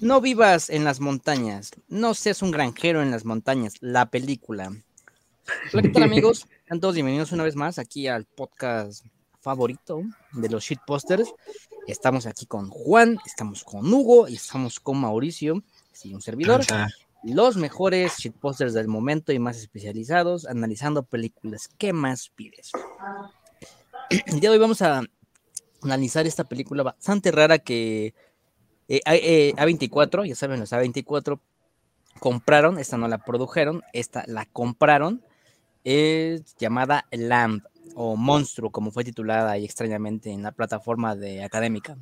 No vivas en las montañas, no seas un granjero en las montañas, la película. Hola, ¿qué tal amigos? Sean todos bienvenidos una vez más aquí al podcast favorito de los shitposters. Estamos aquí con Juan, estamos con Hugo y estamos con Mauricio, sí, un servidor. Los mejores shitposters del momento y más especializados, analizando películas. ¿Qué más pides? El día de hoy vamos a analizar esta película bastante rara que eh, A24, ya saben, los A24 compraron, esta no la produjeron, esta la compraron, es llamada Lamb o Monstruo, como fue titulada ahí extrañamente en la plataforma de académica.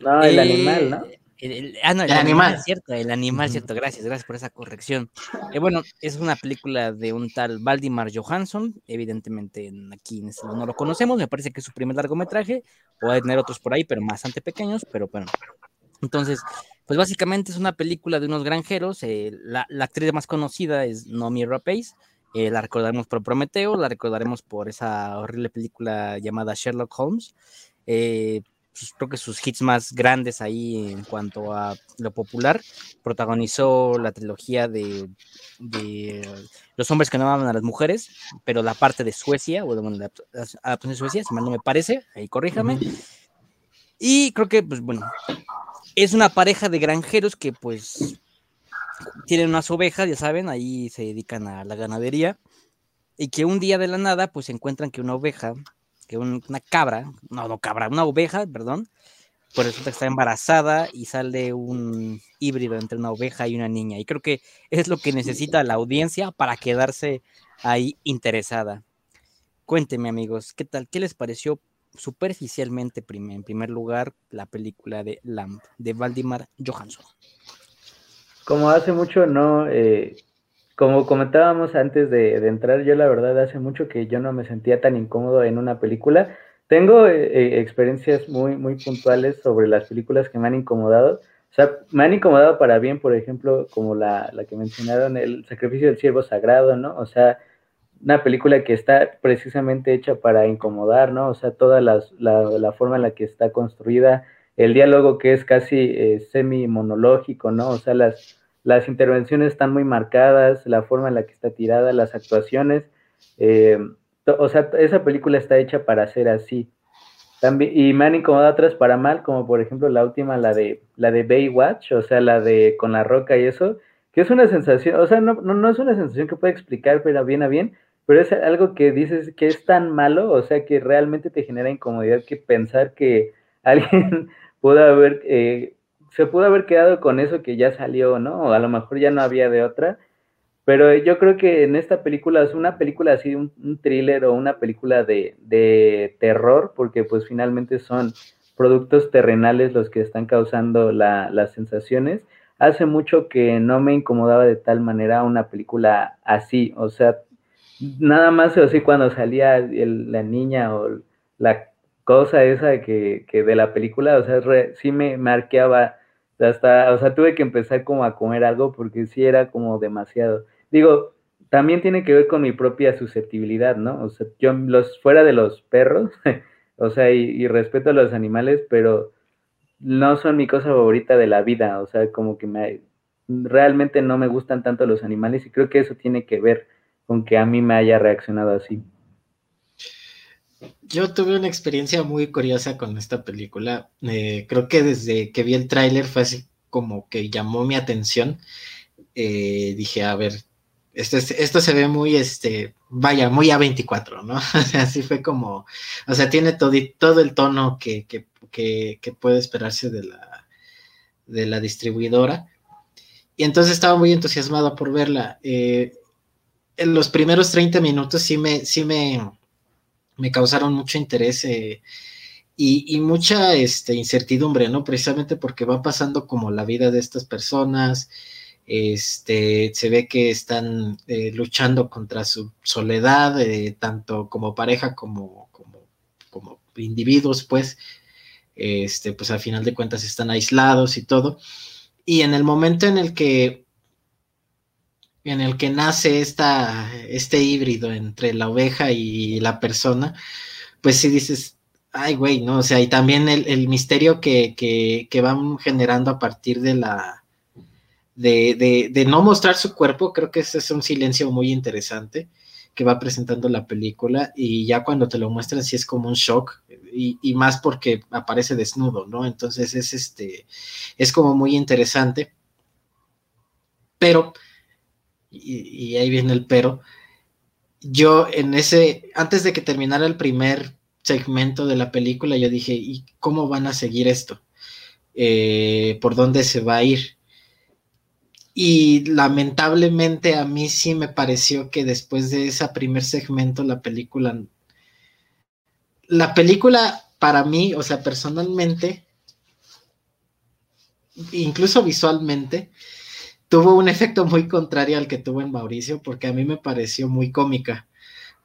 No, el animal, ¿no? El, ah, no, el, animal. cierto, el animal, cierto, gracias, gracias por esa corrección. Eh, bueno, es una película de un tal Valdimar Johansson, evidentemente aquí en este no lo conocemos, me parece que es su primer largometraje, a tener otros por ahí, pero bastante pequeños, pero bueno. Entonces, pues básicamente es una película de unos granjeros, eh, la, actriz más conocida es Nomi Rapace, eh, la recordaremos por Prometeo, la recordaremos por esa horrible película llamada Sherlock Holmes. Eh, creo que sus hits más grandes ahí en cuanto a lo popular. Protagonizó la trilogía de, Los hombres que no aman a las mujeres, pero la parte de Suecia, o bueno, la adaptación de Suecia, si mal no me parece, ahí corríjame. Y creo que, pues bueno, es una pareja de granjeros que pues tienen unas ovejas, ya saben, ahí se dedican a la ganadería, y que un día de la nada pues encuentran que una oveja que una cabra, no, no cabra, una oveja, perdón, pues resulta que está embarazada y sale un híbrido entre una oveja y una niña. Y creo que es lo que necesita la audiencia para quedarse ahí interesada. Cuénteme, amigos, ¿qué tal? ¿Qué les pareció superficialmente, en primer lugar, la película de Lamb de Valdimar Johansson? Como hace mucho no eh, como comentábamos antes de, entrar, yo la verdad hace mucho que yo no me sentía tan incómodo en una película. Tengo eh, eh, experiencias muy, muy puntuales sobre las películas que me han incomodado. O sea, me han incomodado para bien, por ejemplo, como la, la que mencionaron, El sacrificio del siervo sagrado, ¿no? O sea, una película que está precisamente hecha para incomodar, ¿no? O sea, toda la, la, forma en la que está construida, el diálogo que es casi eh, semi-monológico, ¿no? O sea, las, las intervenciones están muy marcadas, la forma en la que está tirada, las actuaciones. Eh, o sea, esa película está hecha para ser así. También, y me han incomodado otras para mal, como por ejemplo la última, la de la de Baywatch, o sea, la de con la roca y eso, que es una sensación, o sea, no, no, no es una sensación que pueda explicar, pero bien a bien, pero es algo que dices que es tan malo, o sea, que realmente te genera incomodidad que pensar que alguien pueda haber eh, se pudo haber quedado con eso que ya salió, ¿no? O a lo mejor ya no había de otra. Pero yo creo que en esta película es una película así, un, thriller o una película de, de, terror, porque pues finalmente son productos terrenales los que están causando las sensaciones. Hace mucho que no me incomodaba de tal manera una película así, o sea, nada más así cuando salía la niña o la cosa esa que, que de la película, o sea, sí me marqueaba hasta, o sea, tuve que empezar como a comer algo porque sí era como demasiado. Digo, también tiene que ver con mi propia susceptibilidad, ¿no? O sea, yo los fuera de los perros, o sea, y, respeto a los animales, pero no son mi cosa favorita de la vida, o sea, como que me realmente no me gustan tanto los animales y creo que eso tiene que ver con que a mí me haya reaccionado así. Yo tuve una experiencia muy curiosa con esta película. Eh, creo que desde que vi el tráiler fue así como que llamó mi atención. Eh, dije, a ver, esto, esto se ve muy, este, vaya, muy A24, ¿no? Así fue como, o sea, tiene todo, todo el tono que, que, que, puede esperarse de la, de la distribuidora. Y entonces estaba muy entusiasmado por verla. Eh, en los primeros 30 minutos sí me, sí me, me causaron mucho interés eh, y, mucha este, incertidumbre, ¿no? Precisamente porque va pasando como la vida de estas personas, este, se ve que están eh, luchando contra su soledad, eh, tanto como pareja como, como, como, individuos, pues, este, pues al final de cuentas están aislados y todo. Y en el momento en el que en el que nace esta, este híbrido entre la oveja y la persona, pues sí dices, ay, güey, ¿no? O sea, y también el, misterio que, que, van generando a partir de la, de, de, no mostrar su cuerpo, creo que ese es un silencio muy interesante que va presentando la película y ya cuando te lo muestran sí es como un shock y, y, más porque aparece desnudo, ¿no? Entonces es este, es como muy interesante, pero, y, ahí viene el pero, yo en ese, antes de que terminara el primer segmento de la película, yo dije, ¿y cómo van a seguir esto? Eh, ¿Por dónde se va a ir? Y lamentablemente a mí sí me pareció que después de ese primer segmento la película, la película para mí, o sea, personalmente, incluso visualmente, tuvo un efecto muy contrario al que tuvo en Mauricio, porque a mí me pareció muy cómica.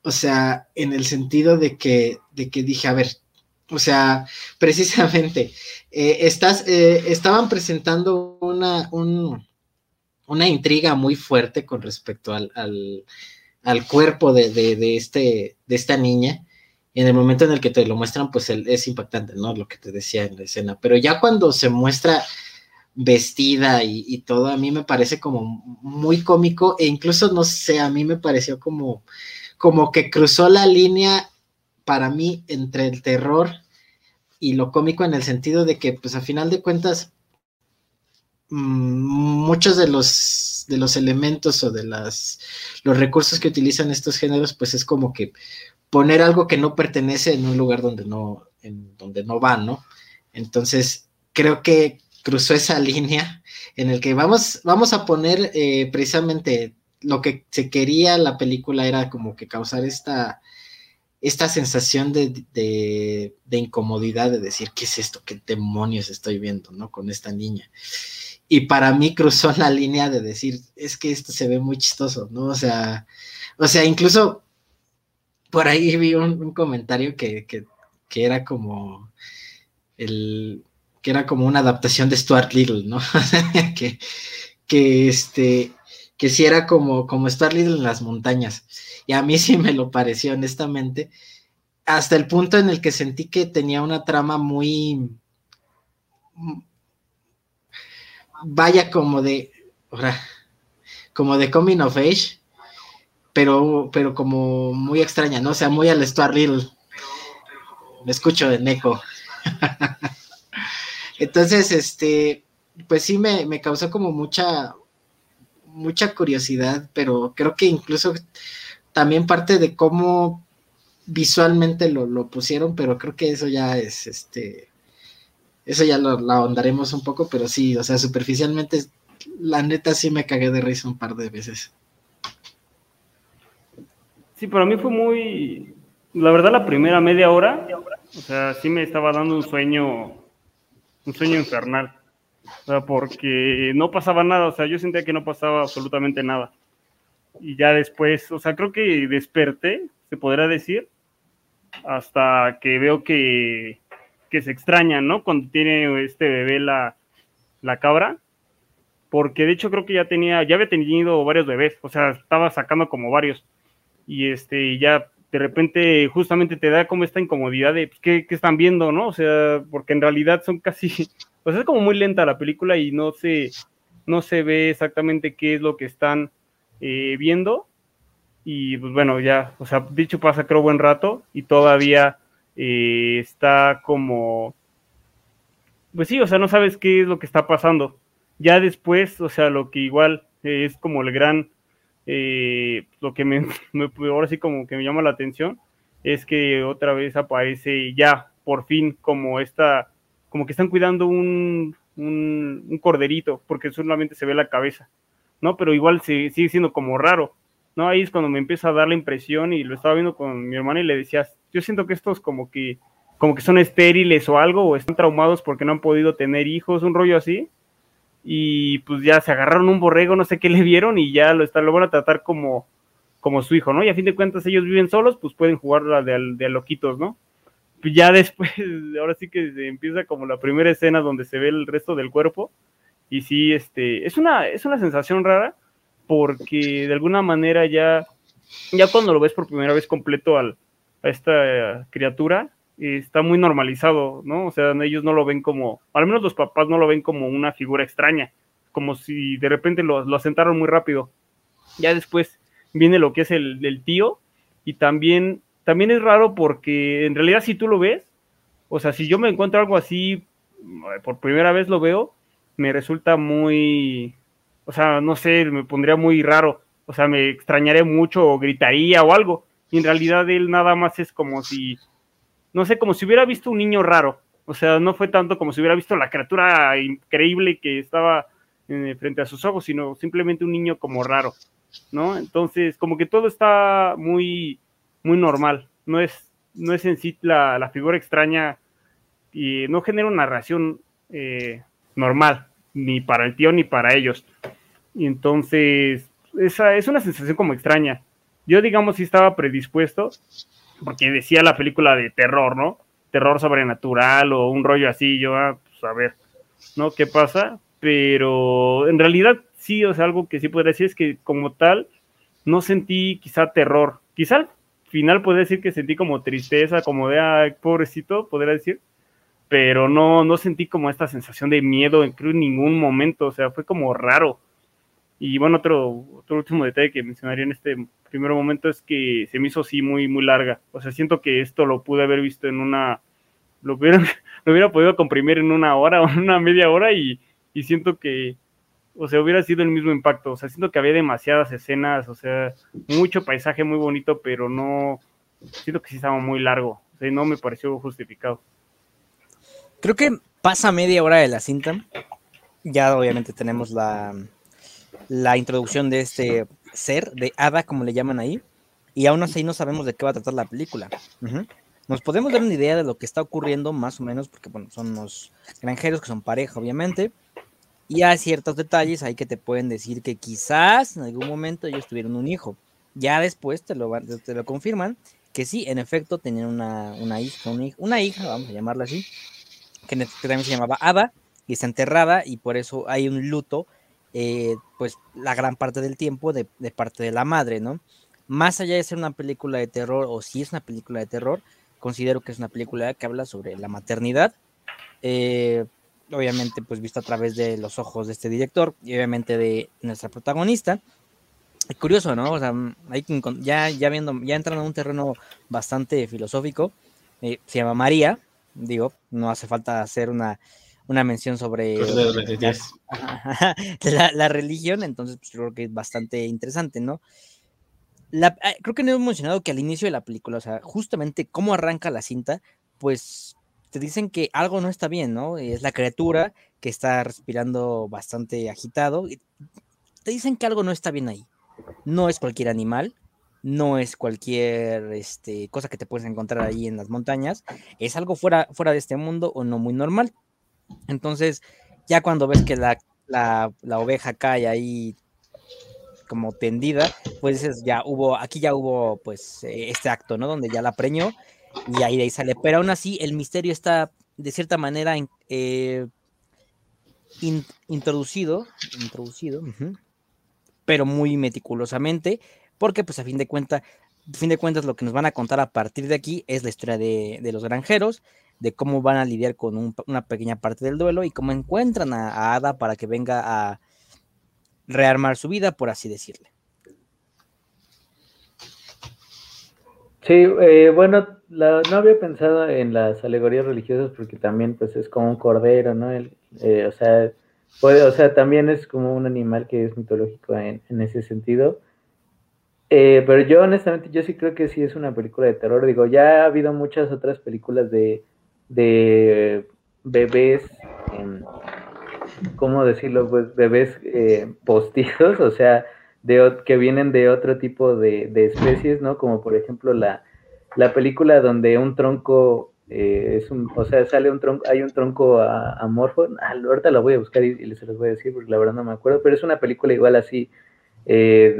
O sea, en el sentido de que, de que dije, a ver, o sea, precisamente, eh, estás, eh, estaban presentando una, una intriga muy fuerte con respecto al, al, cuerpo de, de, este, de esta niña. en el momento en el que te lo muestran, pues es impactante, ¿no? Lo que te decía en la escena. Pero ya cuando se muestra vestida y, todo, a mí me parece como muy cómico e incluso, no sé, a mí me pareció como, como que cruzó la línea para mí entre el terror y lo cómico en el sentido de que, pues a final de cuentas, mm, muchos de los, de los elementos o de las, los recursos que utilizan estos géneros, pues es como que poner algo que no pertenece en un lugar donde no, en donde no va, ¿no? Entonces, creo que cruzó esa línea en el que vamos, vamos a poner eh, precisamente lo que se quería la película era como que causar esta, esta sensación de, de, incomodidad, de decir, ¿qué es esto? ¿Qué demonios estoy viendo, no? Con esta niña. Y para mí cruzó la línea de decir, es que esto se ve muy chistoso, ¿no? O sea, o sea, incluso por ahí vi un, comentario que, que, era como el, que era como una adaptación de Stuart Little, ¿no? que, que este, que sí era como, como Stuart Little en las montañas. Y a mí sí me lo pareció, honestamente, hasta el punto en el que sentí que tenía una trama muy, vaya como de, como de coming of age, pero, pero como muy extraña, ¿no? O sea, muy al Stuart Little. Me escucho de Neko. Entonces, este, pues sí me, causó como mucha, mucha curiosidad, pero creo que incluso también parte de cómo visualmente lo, pusieron, pero creo que eso ya es, este, eso ya lo, ahondaremos un poco, pero sí, o sea, superficialmente, la neta sí me cagué de risa un par de veces. Sí, para mí fue muy, la verdad, la primera media hora, o sea, sí me estaba dando un sueño un sueño infernal. O sea, porque no pasaba nada, o sea, yo sentía que no pasaba absolutamente nada. Y ya después, o sea, creo que desperté, se podría decir, hasta que veo que, que se extraña, ¿no? Cuando tiene este bebé la, la cabra, porque de hecho creo que ya tenía, ya había tenido varios bebés, o sea, estaba sacando como varios, y este, ya de repente justamente te da como esta incomodidad de pues, ¿qué, están viendo, ¿no? O sea, porque en realidad son casi, pues es como muy lenta la película y no se, no se ve exactamente qué es lo que están eh, viendo. Y pues bueno, ya, o sea, dicho pasa creo buen rato y todavía eh, está como, pues sí, o sea, no sabes qué es lo que está pasando. Ya después, o sea, lo que igual es como el gran eh, lo que me, ahora sí como que me llama la atención es que otra vez aparece ya por fin como esta, como que están cuidando un, un, corderito, porque solamente se ve la cabeza, ¿no? Pero igual se, sigue siendo como raro, ¿no? Ahí es cuando me empieza a dar la impresión y lo estaba viendo con mi hermana y le decía, yo siento que estos como que, como que son estériles o algo, o están traumados porque no han podido tener hijos, un rollo así, y pues ya se agarraron un borrego, no sé qué le vieron y ya lo, está, lo van a tratar como, como su hijo, ¿no? Y a fin de cuentas ellos viven solos, pues pueden jugar de, de loquitos, ¿no? Pues ya después, ahora sí que se empieza como la primera escena donde se ve el resto del cuerpo y sí, este, es una, es una sensación rara porque de alguna manera ya, ya cuando lo ves por primera vez completo al, a esta criatura, está muy normalizado, ¿no? O sea, ellos no lo ven como, al menos los papás no lo ven como una figura extraña, como si de repente lo, lo asentaron muy rápido. Ya después viene lo que es el del tío y también, también es raro porque en realidad si tú lo ves, o sea, si yo me encuentro algo así, por primera vez lo veo, me resulta muy, o sea, no sé, me pondría muy raro, o sea, me extrañaría mucho o gritaría o algo. Y en realidad él nada más es como si no sé, como si hubiera visto un niño raro. O sea, no fue tanto como si hubiera visto la criatura increíble que estaba eh, frente a sus ojos, sino simplemente un niño como raro, ¿no? Entonces, como que todo está muy, muy normal. No es, no es en sí la, figura extraña y no genera una reacción eh, normal, ni para el tío ni para ellos. Y entonces, esa es una sensación como extraña. Yo, digamos, sí estaba predispuesto porque decía la película de terror, ¿no? Terror sobrenatural o un rollo así, yo, ah, pues a ver, ¿no? ¿Qué pasa? Pero en realidad sí, o sea, algo que sí podría decir es que como tal, no sentí quizá terror. Quizá al final podría decir que sentí como tristeza, como de, pobrecito, podría decir, pero no, no sentí como esta sensación de miedo en ningún momento, o sea, fue como raro. Y bueno, otro, otro último detalle que mencionaría en este primer momento es que se me hizo así muy, muy larga. O sea, siento que esto lo pude haber visto en una, lo hubiera, lo hubiera podido comprimir en una hora o en una media hora y, y siento que, o sea, hubiera sido el mismo impacto. O sea, siento que había demasiadas escenas, o sea, mucho paisaje muy bonito, pero no, siento que sí estaba muy largo. O sea, no me pareció justificado. Creo que pasa media hora de la cinta. Ya obviamente tenemos la, la introducción de este ser, de Ada, como le llaman ahí, y aún así no sabemos de qué va a tratar la película. Nos podemos dar una idea de lo que está ocurriendo, más o menos, porque bueno, son los granjeros que son pareja, obviamente, y hay ciertos detalles ahí que te pueden decir que quizás en algún momento ellos tuvieron un hijo. Ya después te lo, te lo confirman que sí, en efecto, tenían una, una hija, una hija, vamos a llamarla así, que, que también se llamaba Ada, y está enterrada, y por eso hay un luto eh, pues la gran parte del tiempo de, parte de la madre, ¿no? Más allá de ser una película de terror, o si es una película de terror, considero que es una película que habla sobre la maternidad, eh, obviamente pues visto a través de los ojos de este director y obviamente de nuestra protagonista. Curioso, ¿no? O sea, hay ya, ya viendo, ya entrando en un terreno bastante filosófico, eh, se llama María, digo, no hace falta hacer una una mención sobre la, religión, entonces pues, creo que es bastante interesante, ¿no? La, ah, creo que no hemos mencionado que al inicio de la película, o sea, justamente cómo arranca la cinta, pues te dicen que algo no está bien, ¿no? Es la criatura que está respirando bastante agitado. Y te dicen que algo no está bien ahí. No es cualquier animal, no es cualquier este, cosa que te puedes encontrar ahí en las montañas, es algo fuera, fuera de este mundo o no muy normal. Entonces, ya cuando ves que la, oveja cae ahí como tendida, pues dices, ya hubo, aquí ya hubo pues eh, este acto, ¿no? Donde ya la preñó y ahí de ahí sale. Pero aún así, el misterio está de cierta manera eh, introducido, introducido, pero muy meticulosamente, porque pues a fin de cuentas, fin de cuentas lo que nos van a contar a partir de aquí es la historia de los granjeros, de cómo van a lidiar con una pequeña parte del duelo y cómo encuentran a, Ada para que venga a rearmar su vida, por así decirle. Sí, eh, bueno, no había pensado en las alegorías religiosas porque también pues es como un cordero, ¿no? Eh, o sea, puede, o sea, también es como un animal que es mitológico en, ese sentido. Eh, pero yo honestamente, yo sí creo que sí es una película de terror. Digo, ya ha habido muchas otras películas de, de bebés, ¿cómo decirlo? Pues bebés eh, postizos, o sea, de, que vienen de otro tipo de, especies, ¿no? Como por ejemplo la, la película donde un tronco eh, es un, o sea, sale un tronco, hay un tronco amorfo, ah, ahorita lo voy a buscar y, les voy a decir porque la verdad no me acuerdo, pero es una película igual así eh,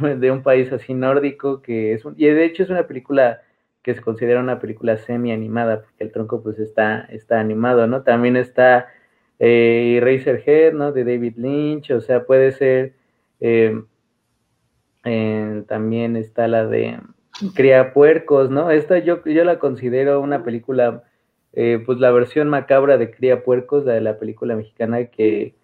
de, de, un país así nórdico que es un, y de hecho es una película que se considera una película semi animada, porque el tronco pues está, está animado, ¿no? También está eh, Eraserhead, ¿no? De David Lynch, o sea, puede ser, eh, también está la de, cría puercos, ¿no? Esta yo, yo la considero una película, eh, pues la versión macabra de Cría Puercos, la de la película mexicana que,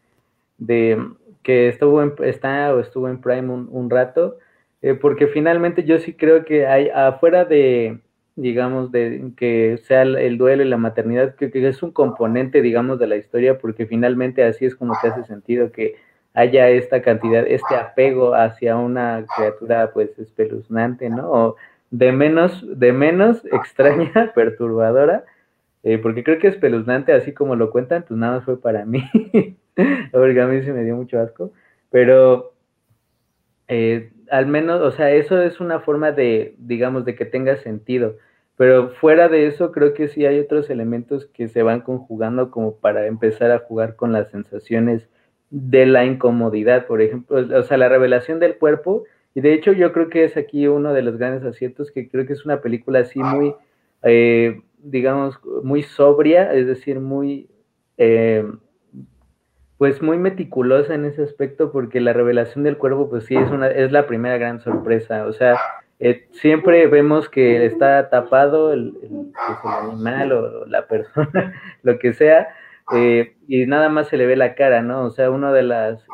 de, que estuvo en, está o estuvo en Prime un, rato, eh, porque finalmente yo sí creo que hay afuera de, digamos, de que sea el, duelo y la maternidad, creo que es un componente, digamos, de la historia, porque finalmente así es como te hace sentido que haya esta cantidad, este apego hacia una criatura pues espeluznante, ¿no? O de menos, de menos extraña, perturbadora, eh, porque creo que espeluznante, así como lo cuentan, pues nada más fue para mí, porque a mí se me dio mucho asco, pero eh, al menos, o sea, eso es una forma de, digamos, de que tenga sentido. Pero fuera de eso, creo que sí hay otros elementos que se van conjugando como para empezar a jugar con las sensaciones de la incomodidad, por ejemplo, o sea, la revelación del cuerpo. Y de hecho yo creo que es aquí uno de los grandes aciertos, que creo que es una película así muy, eh, digamos, muy sobria, es decir, muy, eh, pues muy meticulosa en ese aspecto porque la revelación del cuerpo pues sí es una es la primera gran sorpresa. O sea eh, siempre vemos que está tapado el, pues, el, animal o la persona lo que sea eh, y nada más se le ve la cara no o sea una de las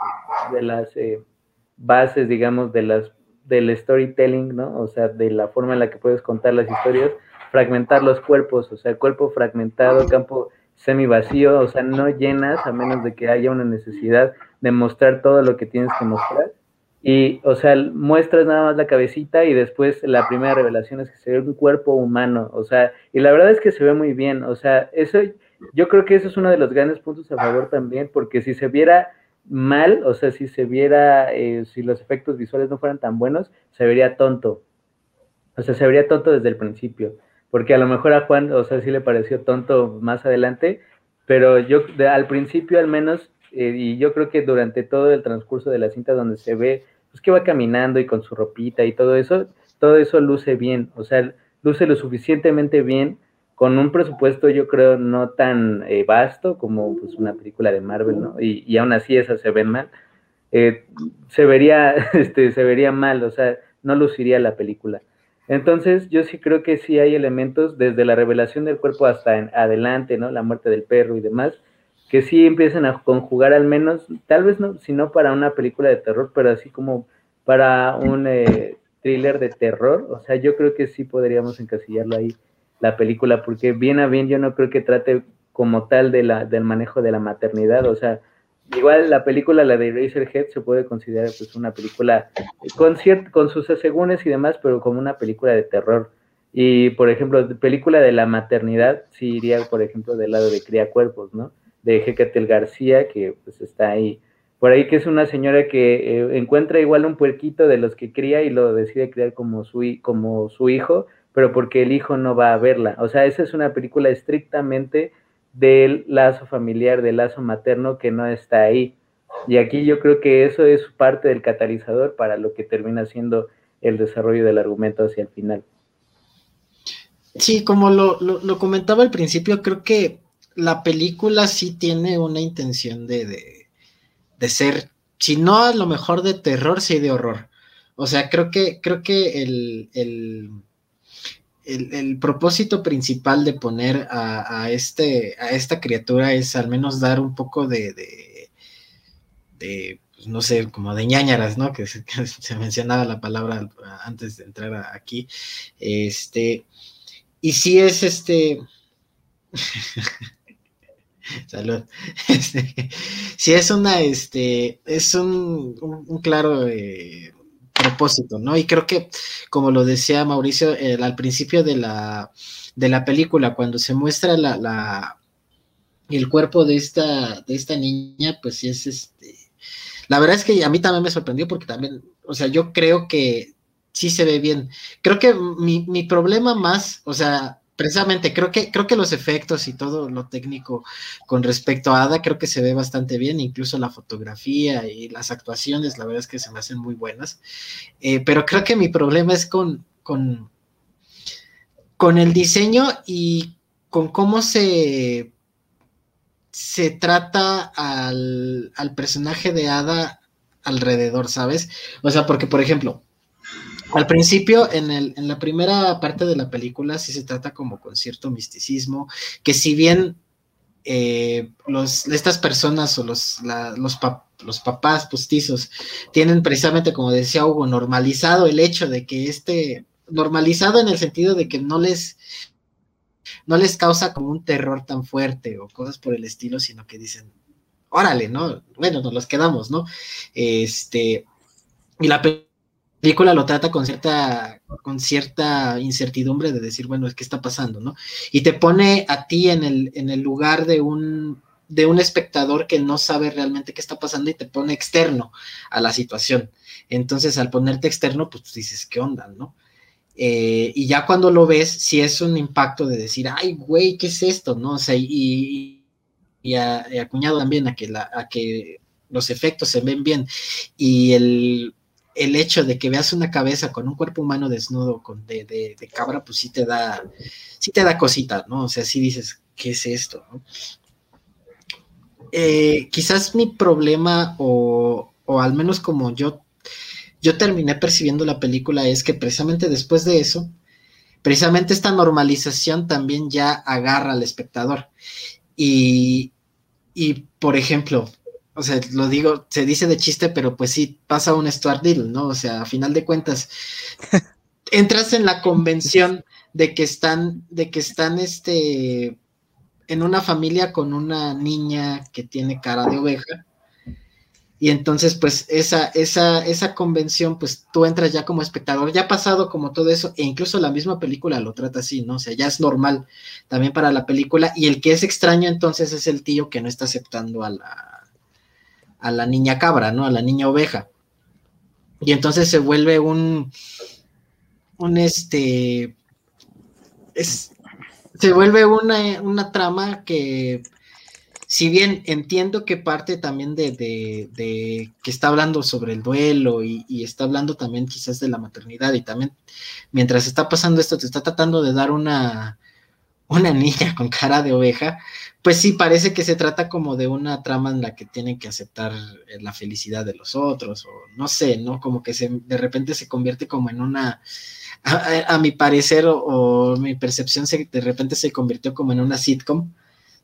de las eh, bases digamos de las del storytelling no o sea de la forma en la que puedes contar las historias fragmentar los cuerpos o sea el cuerpo fragmentado campo semi vacío, o sea, no llenas a menos de que haya una necesidad de mostrar todo lo que tienes que mostrar. Y, o sea, muestras nada más la cabecita y después la primera revelación es que se ve un cuerpo humano, o sea, y la verdad es que se ve muy bien, o sea, eso, yo creo que eso es uno de los grandes puntos a favor también, porque si se viera mal, o sea, si se viera, eh, si los efectos visuales no fueran tan buenos, se vería tonto, o sea, se vería tonto desde el principio porque a lo mejor a Juan, o sea, sí le pareció tonto más adelante, pero yo al principio al menos, eh, y yo creo que durante todo el transcurso de la cinta donde se ve, pues que va caminando y con su ropita y todo eso, todo eso luce bien, o sea, luce lo suficientemente bien con un presupuesto yo creo no tan eh, vasto como pues, una película de Marvel, ¿no? Y, y aún así esas se ven mal. Eh, se vería, este, se vería mal, o sea, no luciría la película. Entonces, yo sí creo que sí hay elementos desde la revelación del cuerpo hasta en adelante, ¿no? La muerte del perro y demás, que sí empiezan a conjugar al menos, tal vez no, sino para una película de terror, pero así como para un eh, thriller de terror. O sea, yo creo que sí podríamos encasillarlo ahí, la película, porque bien a bien yo no creo que trate como tal de la, del manejo de la maternidad. O sea, Igual la película, la de Eraserhead, se puede considerar pues una película con, con sus asegúnes y demás, pero como una película de terror. Y, por ejemplo, película de la maternidad, sí iría, por ejemplo, del lado de Cría Cuerpos, ¿no? De Hecatel García, que pues está ahí. Por ahí que es una señora que eh, encuentra igual un puerquito de los que cría y lo decide criar como su, como su hijo, pero porque el hijo no va a verla. O sea, esa es una película estrictamente del lazo familiar, del lazo materno que no está ahí. Y aquí yo creo que eso es parte del catalizador para lo que termina siendo el desarrollo del argumento hacia el final. Sí, como lo, comentaba al principio, creo que la película sí tiene una intención de, de, ser, si no a lo mejor de terror, sí de horror. O sea, creo que, creo que el, el, propósito principal de poner a, este, a esta criatura es al menos dar un poco de, de, pues, no sé, como de ñañaras, ¿no? Que se, mencionaba la palabra antes de entrar aquí. Este, y si es este... Salud. Este, si es una, este, es un, un, claro eh, propósito, ¿no? Y creo que, como lo decía Mauricio al principio de la, de la película, cuando se muestra la, la, el cuerpo de esta, de esta niña, pues sí es este. La verdad es que a mí también me sorprendió porque también, o sea, yo creo que sí se ve bien. Creo que mi, mi problema más, o sea, precisamente creo que, creo que los efectos y todo lo técnico con respecto a Ada creo que se ve bastante bien, incluso la fotografía y las actuaciones, la verdad es que se me hacen muy buenas. Eh, pero creo que mi problema es con, con, con el diseño y con cómo se, se trata al, al personaje de Ada alrededor, ¿sabes? O sea, porque, por ejemplo, al principio, en, el, en la primera parte de la película, sí se trata como con cierto misticismo, que si bien eh, los, estas personas o los, los, los, papás postizos tienen precisamente, como decía Hugo, normalizado el hecho de que este, normalizado en el sentido de que no les, no les causa como un terror tan fuerte o cosas por el estilo, sino que dicen, órale, ¿no? Bueno, nos los quedamos, ¿no? Este, y la película lo trata con cierta, con cierta incertidumbre de decir, bueno, ¿qué está pasando, no? Y te pone a ti en el, en el lugar de un, de un espectador que no sabe realmente qué está pasando y te pone externo a la situación. Entonces, al ponerte externo, pues dices, ¿qué onda, no? Eh, y ya cuando lo ves, si es un impacto de decir, ay, güey, ¿qué es esto? ¿No? O sea, y, y, acuñado también a que, a que los efectos se ven bien y el el hecho de que veas una cabeza con un cuerpo humano desnudo con de, de, cabra, pues sí te da, sí te da cosita, ¿no? O sea, sí dices, ¿qué es esto? Eh, quizás mi problema, o, o, al menos como yo, yo terminé percibiendo la película, es que precisamente después de eso, precisamente esta normalización también ya agarra al espectador. Y, y por ejemplo, o sea, lo digo, se dice de chiste, pero pues sí, pasa un Stuart Deal, ¿no? O sea, a final de cuentas, entras en la convención de que están, de que están, este, en una familia con una niña que tiene cara de oveja. Y entonces, pues, esa, esa, esa convención, pues tú entras ya como espectador, ya ha pasado como todo eso, e incluso la misma película lo trata así, ¿no? O sea, ya es normal también para la película, y el que es extraño entonces es el tío que no está aceptando a la, a la niña cabra, ¿no? A la niña oveja. Y entonces se vuelve un, un este, es, se vuelve una, una trama que, si bien entiendo que parte también de, de, que está hablando sobre el duelo y, y, está hablando también quizás de la maternidad y también mientras está pasando esto te está tratando de dar una, una niña con cara de oveja, pues sí, parece que se trata como de una trama en la que tienen que aceptar eh, la felicidad de los otros, o no sé, ¿no? Como que se, de repente se convierte como en una, a, mi parecer o, mi percepción se, de repente se convirtió como en una sitcom,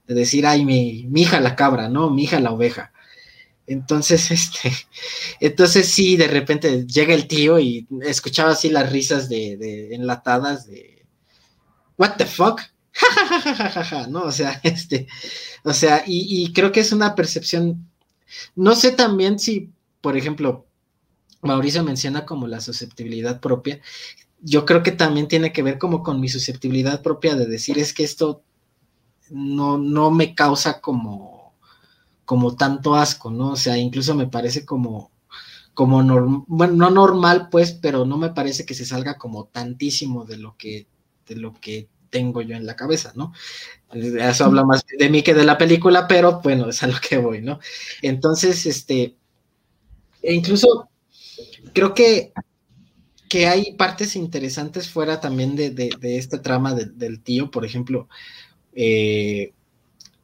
de decir, ay, mi, hija la cabra, ¿no? Mi hija la oveja. Entonces, este, entonces sí, de repente llega el tío y escuchaba así las risas de, de enlatadas de, what the fuck, ¿no? O sea, este, o sea, y, creo que es una percepción, no sé también si, por ejemplo, Mauricio menciona como la susceptibilidad propia, yo creo que también tiene que ver como con mi susceptibilidad propia de decir es que esto no, no me causa como, como tanto asco, ¿no? O sea, incluso me parece como, como bueno, no normal, pues, pero no me parece que se salga como tantísimo de lo que, de lo que tengo yo en la cabeza, ¿no? Eso habla más de mí que de la película, pero bueno, es a lo que voy, ¿no? Entonces, este, e incluso creo que, que hay partes interesantes fuera también de, esta trama del tío, por ejemplo, eh,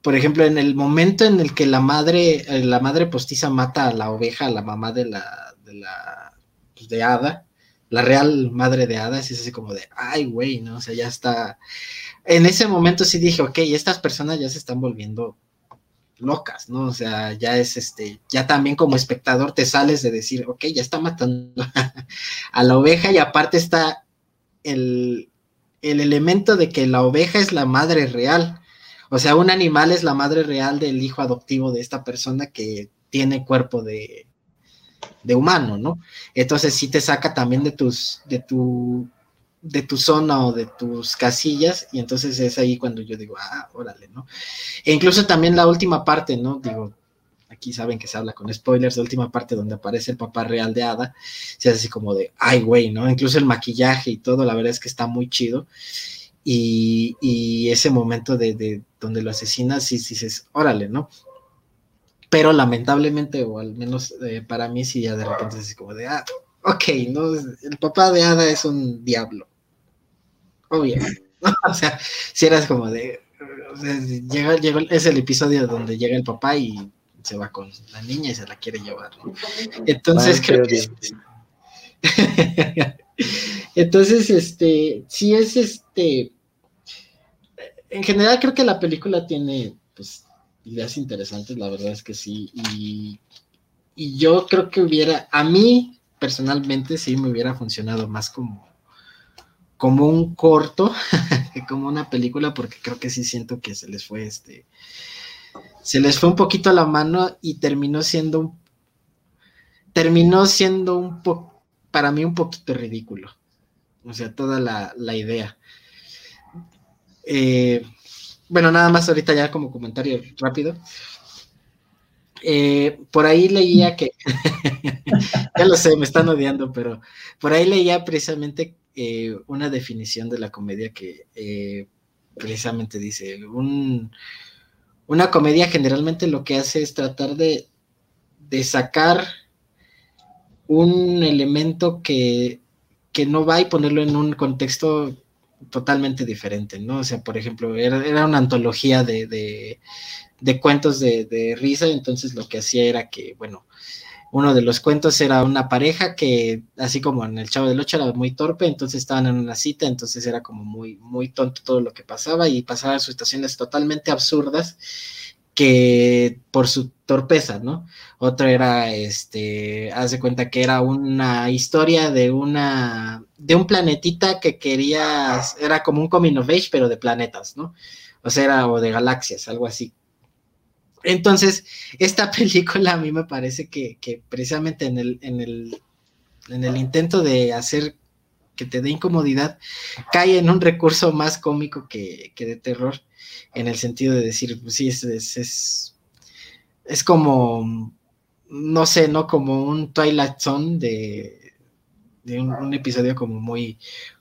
por ejemplo, en el momento en el que la madre, eh, la madre postiza mata a la oveja, a la mamá de la, de la, pues, de Ada, la real madre de hadas es así como de, ay, güey, ¿no? O sea, ya está. En ese momento sí dije, ok, estas personas ya se están volviendo locas, ¿no? O sea, ya es este, ya también como espectador te sales de decir, ok, ya está matando a la oveja y aparte está el, el elemento de que la oveja es la madre real. O sea, un animal es la madre real del hijo adoptivo de esta persona que tiene cuerpo de, de humano, ¿no? Entonces sí te saca también de tus, de tu, de tu zona o de tus casillas, y entonces es ahí cuando yo digo, ah, órale, ¿no? E incluso también la última parte, ¿no? Digo, aquí saben que se habla con spoilers, la última parte donde aparece el papá real de Ada, se hace así como de, ay, güey, ¿no? Incluso el maquillaje y todo, la verdad es que está muy chido. Y, y ese momento de, de donde lo asesinas, sí dices, órale, ¿no? Pero lamentablemente, o al menos eh, para mí, sí, ya de repente es como de, ah, ok, no, el papá de Ada es un diablo. Obvio. o sea, si eras como de, llega, llega, es el episodio donde llega el papá y se va con la niña y se la quiere llevar. Entonces creo que... Entonces, este, sí es este. En general, creo que la película tiene pues, ideas interesantes, la verdad es que sí. Y, yo creo que hubiera, a mí personalmente, sí me hubiera funcionado más como, como un corto que como una película, porque creo que sí siento que se les fue este. Se les fue un poquito a la mano y terminó siendo un. Terminó siendo un poco, para mí, un poquito ridículo. O sea, toda la, idea. Eh, bueno, nada más ahorita ya como comentario rápido. Eh, por ahí leía que, ya lo sé, me están odiando, pero por ahí leía precisamente eh, una definición de la comedia que precisamente dice, una comedia generalmente lo que hace es tratar de, de sacar un elemento que que no va y ponerlo en un contexto totalmente diferente, ¿no? O sea, por ejemplo, era, una antología de, cuentos de, risa, entonces lo que hacía era que, bueno, uno de los cuentos era una pareja que, así como en el Chavo del Ocho, era muy torpe, entonces estaban en una cita, entonces era como muy, muy tonto todo lo que pasaba y pasaban situaciones totalmente absurdas que por su torpeza, ¿no? Otro era, este, hace cuenta que era una historia de una, de un planetita que quería, era como un coming of age, pero de planetas, ¿no? O sea, era, o de galaxias, algo así. Entonces, esta película a mí me parece que, que precisamente en el, en el, en el intento de hacer que te dé incomodidad, cae en un recurso más cómico que, que de terror en el sentido de decir, pues sí, es, es, es, como, no sé, ¿no? Como un Twilight Zone de, un, episodio como muy,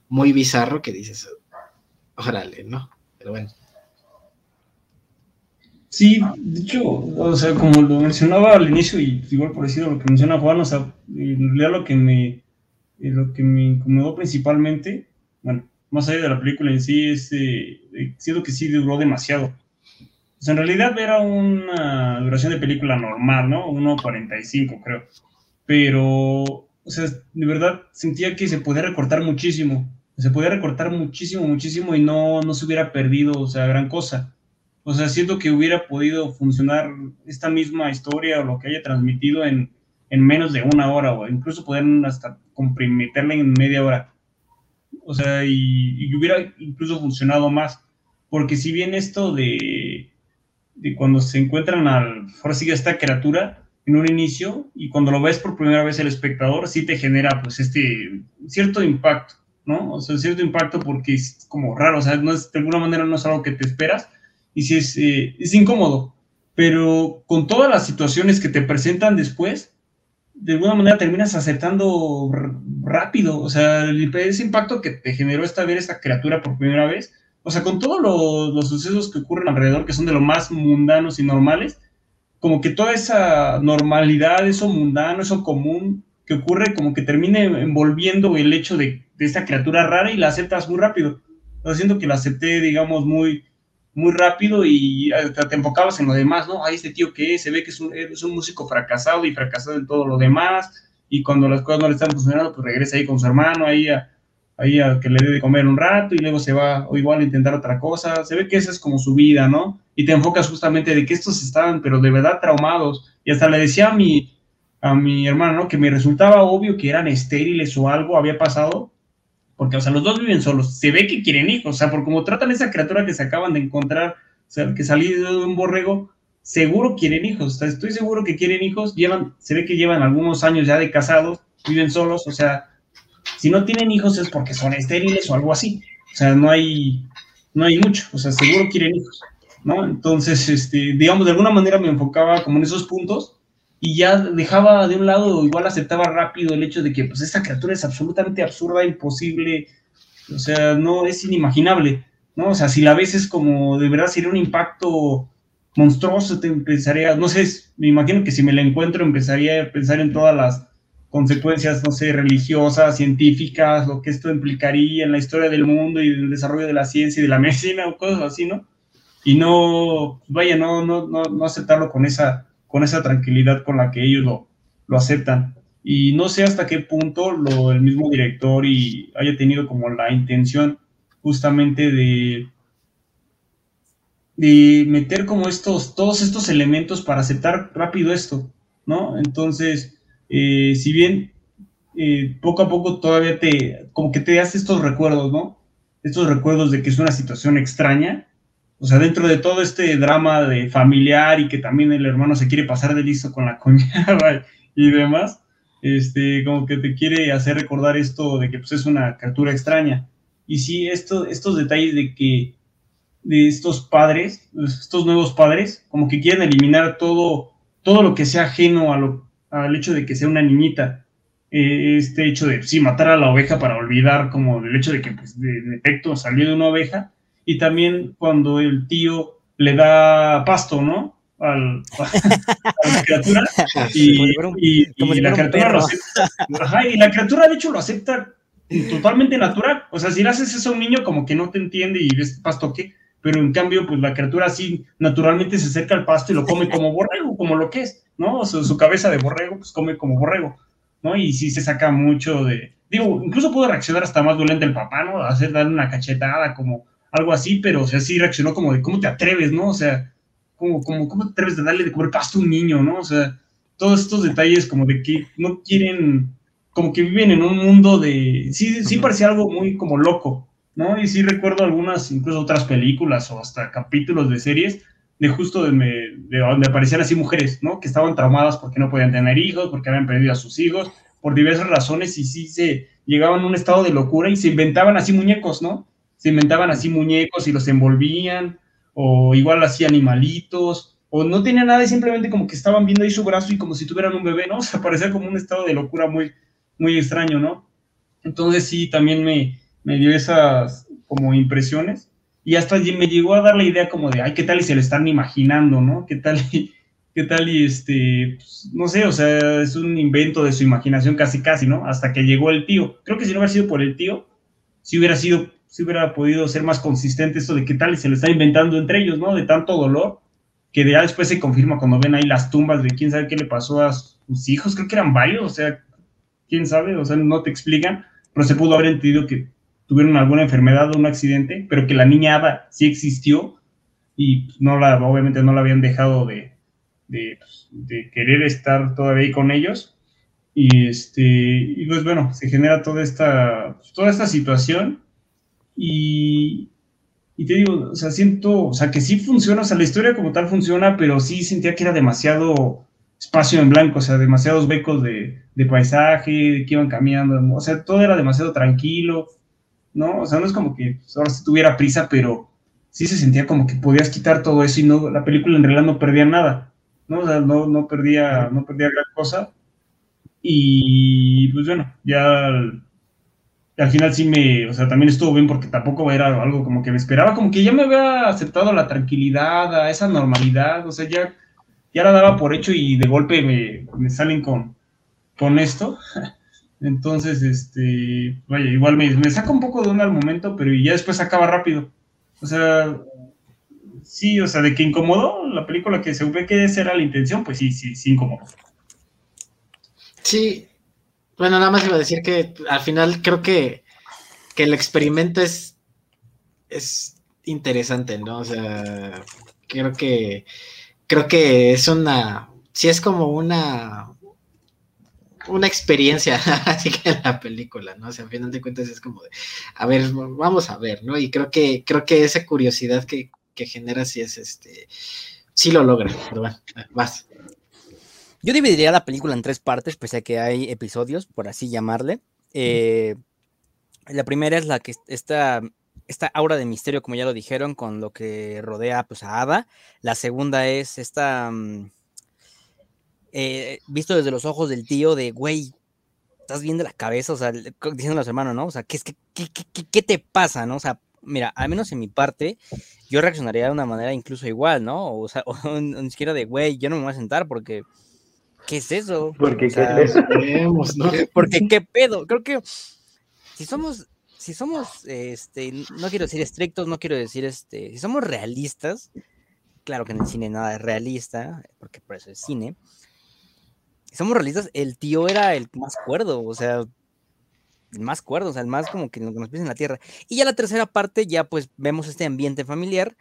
muy bizarro que dices, órale, ¿no? Pero bueno. Sí, de hecho, o sea, como lo mencionaba al inicio, y igual por decir lo que menciona Juan, o sea, en realidad lo que me, lo que me incomodó principalmente, bueno, más allá de la película en sí, es, eh, siento que sí duró demasiado. Pues en realidad era una duración de película normal, ¿no? 1.45 creo. Pero, o sea, de verdad sentía que se podía recortar muchísimo. Se podía recortar muchísimo, muchísimo y no, no se hubiera perdido, o sea, gran cosa. O sea, siento que hubiera podido funcionar esta misma historia o lo que haya transmitido en, en menos de una hora o incluso poder hasta comprimirla en media hora o sea, y, hubiera incluso funcionado más, porque si bien esto de, de cuando se encuentran al, ahora sigue esta criatura en un inicio, y cuando lo ves por primera vez el espectador, sí te genera pues este cierto impacto, ¿no? O sea, cierto impacto porque es como raro, o sea, no es, de alguna manera no es algo que te esperas, y sí es, eh, es incómodo, pero con todas las situaciones que te presentan después, de alguna manera terminas aceptando rápido, o sea, ese impacto que te generó esta ver esta criatura por primera vez, o sea, con todos los, sucesos que ocurren alrededor, que son de lo más mundanos y normales, como que toda esa normalidad, eso mundano, eso común que ocurre, como que termina envolviendo el hecho de, de esta criatura rara y la aceptas muy rápido. Yo siento que la acepté, digamos, muy, muy rápido y te enfocabas en lo demás, ¿no? Ahí este tío que es, se ve que es un, es un, músico fracasado y fracasado en todo lo demás, y cuando las cosas no le están funcionando, pues regresa ahí con su hermano, ahí a, ahí a que le dé de comer un rato y luego se va o igual a intentar otra cosa. Se ve que esa es como su vida, ¿no? Y te enfocas justamente de que estos estaban, pero de verdad traumados. Y hasta le decía a mi, a mi hermano, ¿no? Que me resultaba obvio que eran estériles o algo había pasado, porque, o sea, los dos viven solos, se ve que quieren hijos, o sea, por como tratan a esa criatura que se acaban de encontrar, o sea, que salió de un borrego, seguro quieren hijos, o sea, estoy seguro que quieren hijos, llevan, se ve que llevan algunos años ya de casados, viven solos, o sea, si no tienen hijos es porque son estériles o algo así, o sea, no hay, no hay mucho, o sea, seguro quieren hijos, ¿no? Entonces, este, digamos, de alguna manera me enfocaba como en esos puntos, y ya dejaba de un lado, igual aceptaba rápido el hecho de que pues esta criatura es absolutamente absurda, imposible, o sea, no es inimaginable, ¿no? O sea, si la ves es como, de verdad sería un impacto monstruoso, te empezaría, no sé, me imagino que si me la encuentro empezaría a pensar en todas las consecuencias, no sé, religiosas, científicas, lo que esto implicaría en la historia del mundo y el desarrollo de la ciencia y de la medicina o cosas así, ¿no? Y no, vaya, no, no, no, no aceptarlo con esa con esa tranquilidad con la que ellos lo, lo aceptan. Y no sé hasta qué punto lo, el mismo director y haya tenido como la intención justamente de, de meter como estos, todos estos elementos para aceptar rápido esto, ¿no? Entonces, eh, si bien eh, poco a poco todavía te, como que te hace estos recuerdos, ¿no? Estos recuerdos de que es una situación extraña, o sea, dentro de todo este drama de familiar y que también el hermano se quiere pasar de listo con la cuñada y demás, este, como que te quiere hacer recordar esto de que pues, es una criatura extraña. Y sí, esto, estos detalles de que de estos padres, estos nuevos padres, como que quieren eliminar todo, todo lo que sea ajeno a lo, al hecho de que sea una niñita. Eh, este hecho de, sí, matar a la oveja para olvidar como el hecho de que, pues, de, efecto salió de una oveja, y también cuando el tío le da pasto, ¿no? Al, a la criatura y, la criatura lo acepta, y la criatura de hecho lo acepta totalmente natural, o sea, si le haces eso a un niño como que no te entiende y ves pasto qué, pero en cambio, pues la criatura así naturalmente se acerca al pasto y lo come como borrego, como lo que es, ¿no? O sea, su cabeza de borrego, pues come como borrego, ¿no? Y sí se saca mucho de, digo, incluso pudo reaccionar hasta más violento el papá, ¿no? Hacer darle una cachetada, como algo así, pero, o sea, sí reaccionó como de, ¿cómo te atreves, no? O sea, como, como, ¿cómo te atreves de darle de comer pasto a un niño, no? O sea, todos estos detalles como de que no quieren, como que viven en un mundo de, sí, sí parecía algo muy como loco, ¿no? Y sí recuerdo algunas, incluso otras películas o hasta capítulos de series de justo de, de donde aparecían así mujeres, ¿no? Que estaban traumadas porque no podían tener hijos, porque habían perdido a sus hijos, por diversas razones y sí se llegaban a un estado de locura y se inventaban así muñecos, ¿no? Se inventaban así muñecos y los envolvían, o igual así animalitos, o no tenían nada y simplemente como que estaban viendo ahí su brazo y como si tuvieran un bebé, ¿no? O sea, parecía como un estado de locura muy, muy extraño, ¿no? Entonces sí, también me, me dio esas como impresiones y hasta me llegó a dar la idea como de, ay, ¿qué tal y se le están imaginando, ¿no? ¿Qué tal y, qué tal y este, pues, no sé, o sea, es un invento de su imaginación casi casi, ¿no? Hasta que llegó el tío. Creo que si no hubiera sido por el tío, si hubiera sido si hubiera podido ser más consistente esto de qué tal y se le está inventando entre ellos, ¿no? De tanto dolor, que ya después se confirma cuando ven ahí las tumbas de quién sabe qué le pasó a sus hijos, creo que eran varios, o sea, quién sabe, o sea, no te explican, pero se pudo haber entendido que tuvieron alguna enfermedad o un accidente, pero que la niña Ada sí existió y no la, obviamente no la habían dejado de, de, pues, de querer estar todavía ahí con ellos. Y, este, y pues bueno, se genera toda esta, toda esta situación y, te digo, o sea, siento, o sea, que sí funciona, o sea, la historia como tal funciona, pero sí sentía que era demasiado espacio en blanco, o sea, demasiados becos de, paisaje, de que iban caminando, o sea, todo era demasiado tranquilo, ¿no? O sea, no es como que pues, ahora sí tuviera prisa, pero sí se sentía como que podías quitar todo eso y no, la película en realidad no perdía nada, ¿no? O sea, no, no perdía, no perdía gran cosa. Y pues bueno, ya al final sí me, o sea, también estuvo bien porque tampoco era algo como que me esperaba, como que ya me había aceptado la tranquilidad, a esa normalidad, o sea, ya, ya la daba por hecho y de golpe me, salen con, con esto. Entonces, este, vaya, igual me, me saca un poco de onda al momento, pero ya después acaba rápido. O sea, sí, o sea, de que incomodó la película que se ve que esa era la intención, pues sí, sí, sí incomodó. Sí, bueno, nada más iba a decir que al final creo que, el experimento es, es interesante, ¿no? O sea, creo que creo que es una, sí es como una una experiencia, así que la película, ¿no? O sea, al final de cuentas es como de, a ver, vamos a ver, ¿no? Y creo que, creo que esa curiosidad que, que genera sí es este, sí lo logra, pero bueno, vas. Yo dividiría la película en tres partes, pese a que hay episodios, por así llamarle. Eh, la primera es la que esta, esta aura de misterio, como ya lo dijeron, con lo que rodea pues, a Ada. La segunda es esta. Mm, eh, visto desde los ojos del tío, de güey, estás viendo la cabeza, o sea, diciendo a los hermanos, ¿no? O sea, ¿qué, qué, qué, qué te pasa, no? O sea, mira, al menos en mi parte, yo reaccionaría de una manera incluso igual, ¿no? O sea, o, ni siquiera de, güey, yo no me voy a sentar porque ¿qué es eso? Porque, porque qué pedo. Creo que si somos, si somos, este, no quiero decir estrictos, no quiero decir, este, si somos realistas, claro que en el cine nada es realista, porque por eso es cine. somos realistas, el tío era el más cuerdo, o sea, el más cuerdo, o sea, el más como que nos pisa en la tierra. Y ya la tercera parte, ya pues vemos este ambiente familiar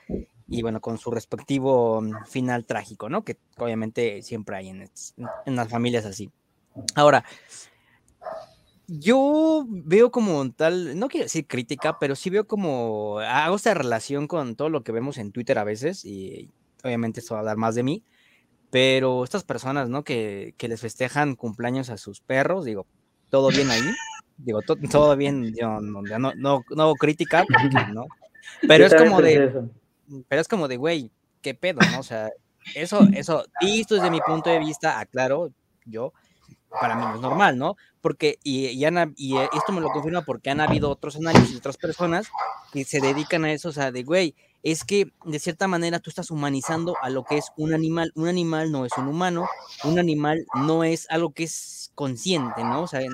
y bueno, con su respectivo mm, final trágico, ¿no? Que obviamente siempre hay en, en las familias así. Ahora, yo veo como tal, no quiero decir crítica, pero sí veo como, hago esta relación con todo lo que vemos en Twitter a veces, y obviamente esto va a hablar más de mí, pero estas personas, ¿no? Que, que les festejan cumpleaños a sus perros, digo, todo bien ahí, digo, todo bien, yo no, no, no, no crítica, ¿no? Pero es como de, pero es como de, güey, qué pedo, ¿no? O sea, eso, eso, visto desde mi punto de vista, aclaro, yo, para mí no es normal, ¿no? Porque, y, y, y, esto me lo confirma porque han habido otros análisis de otras personas que se dedican a eso, o sea, de, güey, es que de cierta manera tú estás humanizando a lo que es un animal. Un animal no es un humano, un animal no es algo que es consciente, ¿no? O sea, que,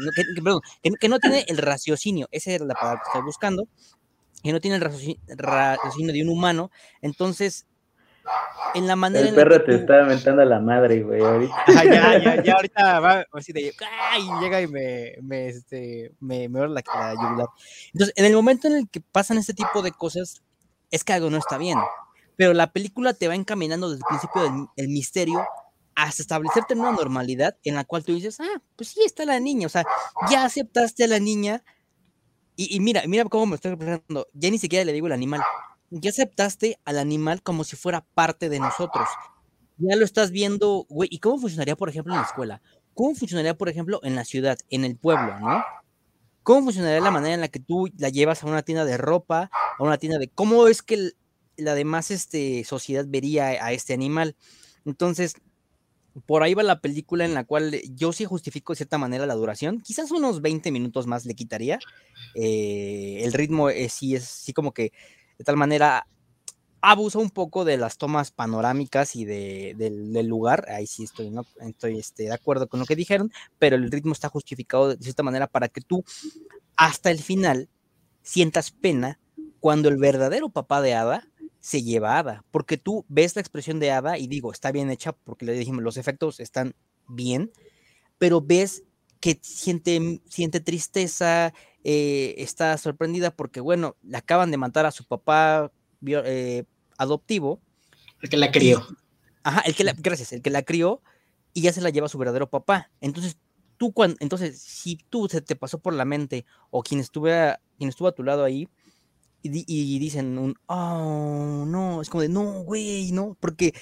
perdón, que, no tiene el raciocinio, esa es la palabra que estoy buscando, que no tiene el raciocinio de un humano, entonces en la manera. El perro te está aventando a la madre, güey, ahorita. ya, ya, ya, ahorita va así de. ¡Ay! Llega y me, me, este, me, me la, la yugular. Entonces, en el momento en el que pasan este tipo de cosas, es que algo no está bien. Pero la película te va encaminando desde el principio del el misterio hasta establecerte en una normalidad en la cual tú dices, ah, pues sí, está la niña, o sea, ya aceptaste a la niña. Y, mira, mira cómo me estoy representando. Ya ni siquiera le digo el animal ya aceptaste al animal como si fuera parte de nosotros. Ya lo estás viendo, güey. ¿Y cómo funcionaría, por ejemplo, en la escuela? ¿Cómo funcionaría, por ejemplo, en la ciudad, en el pueblo, no? ¿Cómo funcionaría la manera en la que tú la llevas a una tienda de ropa, a una tienda de... ¿Cómo es que la demás este, sociedad vería a este animal? Entonces, por ahí va la película en la cual yo sí justifico de cierta manera la duración. Quizás unos 20 minutos más le quitaría. Eh, el ritmo sí es sí como que de tal manera abusa un poco de las tomas panorámicas y de, del lugar. Ahí sí estoy, ¿no? estoy este, de acuerdo con lo que dijeron, pero el ritmo está justificado de cierta manera para que tú hasta el final sientas pena cuando el verdadero papá de Ada se lleva a Ada, porque tú ves la expresión de Ada y digo, está bien hecha porque le dijimos, los efectos están bien, pero ves que siente, siente tristeza, eh, está sorprendida porque, bueno, le acaban de matar a su papá eh, adoptivo. El que la crió. ajá, el que la, gracias, el que la crió y ya se la lleva a su verdadero papá. Entonces, tú cuando, entonces, si tú se te pasó por la mente o quien estuve quien estuvo a tu lado ahí y, dicen un, oh, no, es como de, no, güey, no, porque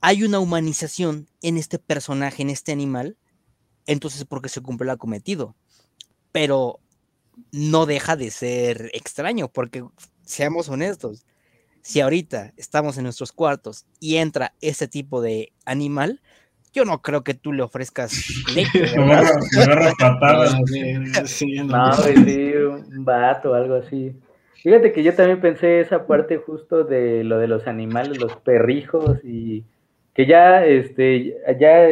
hay una humanización en este personaje, en este animal, entonces porque se cumple el acometido. Pero no deja de ser extraño, porque seamos honestos, si ahorita estamos en nuestros cuartos y entra ese tipo de animal, yo no creo que tú le ofrezcas leche. no, sí, un vato o algo así. Fíjate que yo también pensé esa parte justo de lo de los animales, los perrijos y que ya, este, ya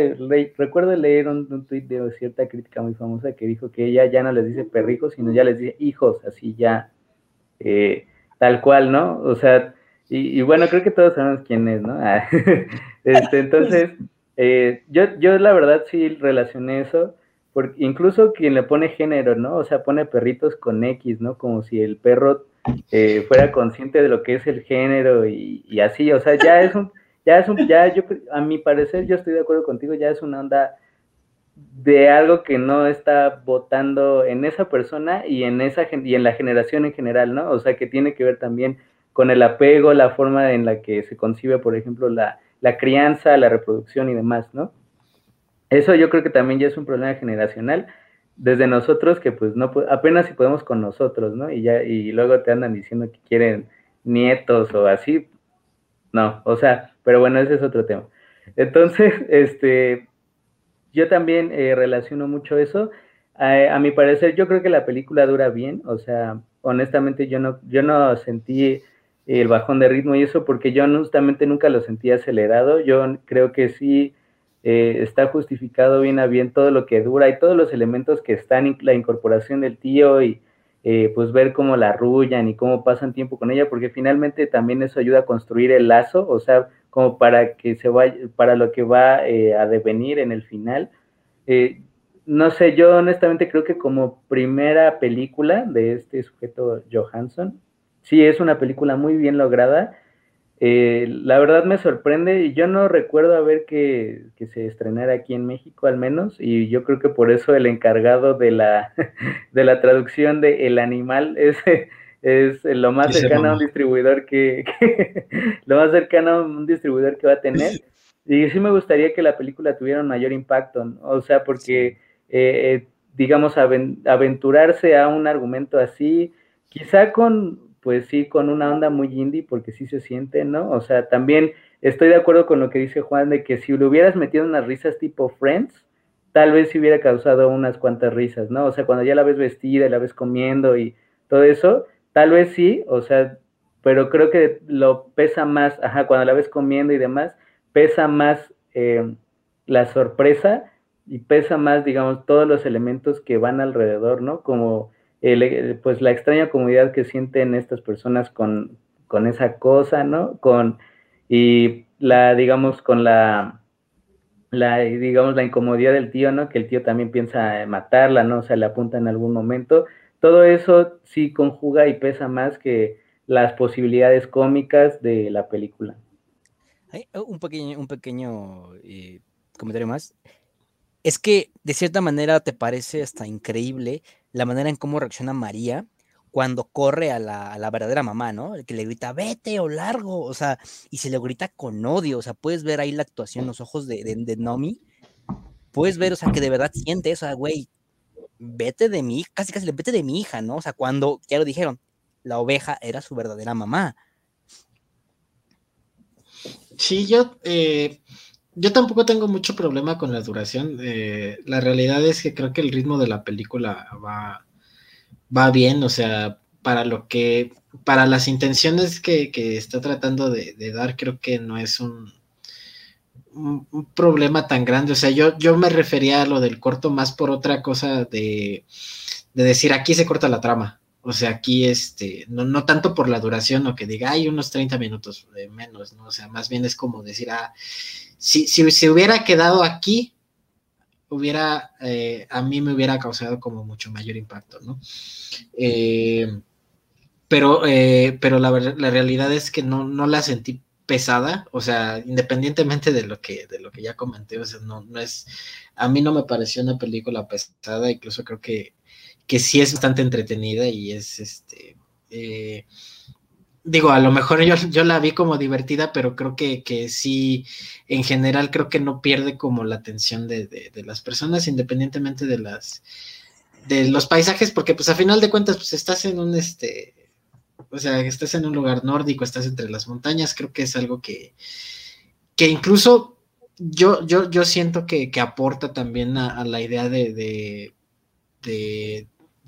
recuerdo leer un, un tuit de cierta crítica muy famosa que dijo que ella ya no les dice perrijos, sino ya les dice hijos, así ya, eh, tal cual, ¿no? O sea, y, bueno, creo que todos sabemos quién es, ¿no? este, entonces, eh, yo, yo la verdad sí relacioné eso, porque incluso quien le pone género, ¿no? O sea, pone perritos con X, ¿no? Como si el perro eh, fuera consciente de lo que es el género y, así, o sea, ya es un ya es un, ya yo, a mi parecer, yo estoy de acuerdo contigo, ya es una onda de algo que no está votando en esa persona y en esa y en la generación en general, ¿no? O sea, que tiene que ver también con el apego, la forma en la que se concibe, por ejemplo, la, la crianza, la reproducción y demás, ¿no? Eso yo creo que también ya es un problema generacional desde nosotros que pues no apenas si podemos con nosotros, ¿no? Y ya y luego te andan diciendo que quieren nietos o así. No, o sea, pero bueno, ese es otro tema. Entonces, este, yo también eh, relaciono mucho eso. A, mi parecer, yo creo que la película dura bien, o sea, honestamente yo no, yo no sentí el bajón de ritmo y eso porque yo justamente nunca lo sentí acelerado. Yo creo que sí eh, está justificado bien a bien todo lo que dura y todos los elementos que están, la incorporación del tío y eh, pues ver cómo la arrullan y cómo pasan tiempo con ella, porque finalmente también eso ayuda a construir el lazo, o sea, como para que se vaya, para lo que va eh, a devenir en el final. No sé, yo honestamente creo que como primera película de este sujeto Johansson, sí es una película muy bien lograda. Eh, la verdad me sorprende y yo no recuerdo a ver que, se estrenara aquí en México al menos y yo creo que por eso el encargado de la, de la traducción de El Animal es, es lo más cercano a un distribuidor que, lo más cercano a un distribuidor que va a tener. Y sí me gustaría que la película tuviera un mayor impacto, o sea, porque eh, digamos, aventurarse a un argumento así, quizá con, pues sí, con una onda muy indie, porque sí se siente, ¿no? O sea, también estoy de acuerdo con lo que dice Juan, de que si le hubieras metido unas risas tipo Friends, tal vez sí hubiera causado unas cuantas risas, ¿no? O sea, cuando ya la ves vestida y la ves comiendo y todo eso, tal vez sí, o sea, pero creo que lo pesa más, ajá, cuando la ves comiendo y demás, pesa más eh, la sorpresa y pesa más, digamos, todos los elementos que van alrededor, ¿no? Como el, pues la extraña comunidad que sienten estas personas con, con esa cosa, ¿no? Con, y la, digamos, con la, la, digamos, la incomodidad del tío, ¿no? Que el tío también piensa matarla, ¿no? O sea, le apunta en algún momento. Todo eso sí conjuga y pesa más que las posibilidades cómicas de la película. Hay un pequeño, un pequeño eh, comentario más es que de cierta manera te parece hasta increíble la manera en cómo reacciona María cuando corre a la, verdadera mamá, ¿no? El que le grita, vete o largo, o sea, y se le grita con odio, o sea, puedes ver ahí la actuación, los ojos de, de, Nomi, puedes ver, o sea, que de verdad siente eso, güey, vete de mi, casi casi le vete de mi hija, ¿no? O sea, cuando, ya lo dijeron, la oveja era su verdadera mamá. Sí, yo, eh, yo tampoco tengo mucho problema con la duración. Eh, la realidad es que creo que el ritmo de la película va, va bien, o sea, para lo que, para las intenciones que, está tratando de, dar, creo que no es un, un, problema tan grande. O sea, yo, yo me refería a lo del corto más por otra cosa de, de decir aquí se corta la trama. O sea, aquí, este, no, no tanto por la duración o que diga, hay unos 30 minutos de menos, ¿no? O sea, más bien es como decir, ah, si, si se hubiera quedado aquí, hubiera, eh, a mí me hubiera causado como mucho mayor impacto, ¿no? Eh, pero, eh, pero la, la, realidad es que no, no la sentí pesada, o sea, independientemente de lo que, de lo que ya comenté, o sea, no, no es, a mí no me pareció una película pesada, incluso creo que, que sí es bastante entretenida y es, este, digo, a lo mejor yo, yo, la vi como divertida, pero creo que, que, sí, en general creo que no pierde como la atención de, de, las personas, independientemente de las de los paisajes, porque pues a final de cuentas, pues estás en un este, o sea, estás en un lugar nórdico, estás entre las montañas, creo que es algo que, que incluso yo, yo, yo siento que, que aporta también a, la idea de,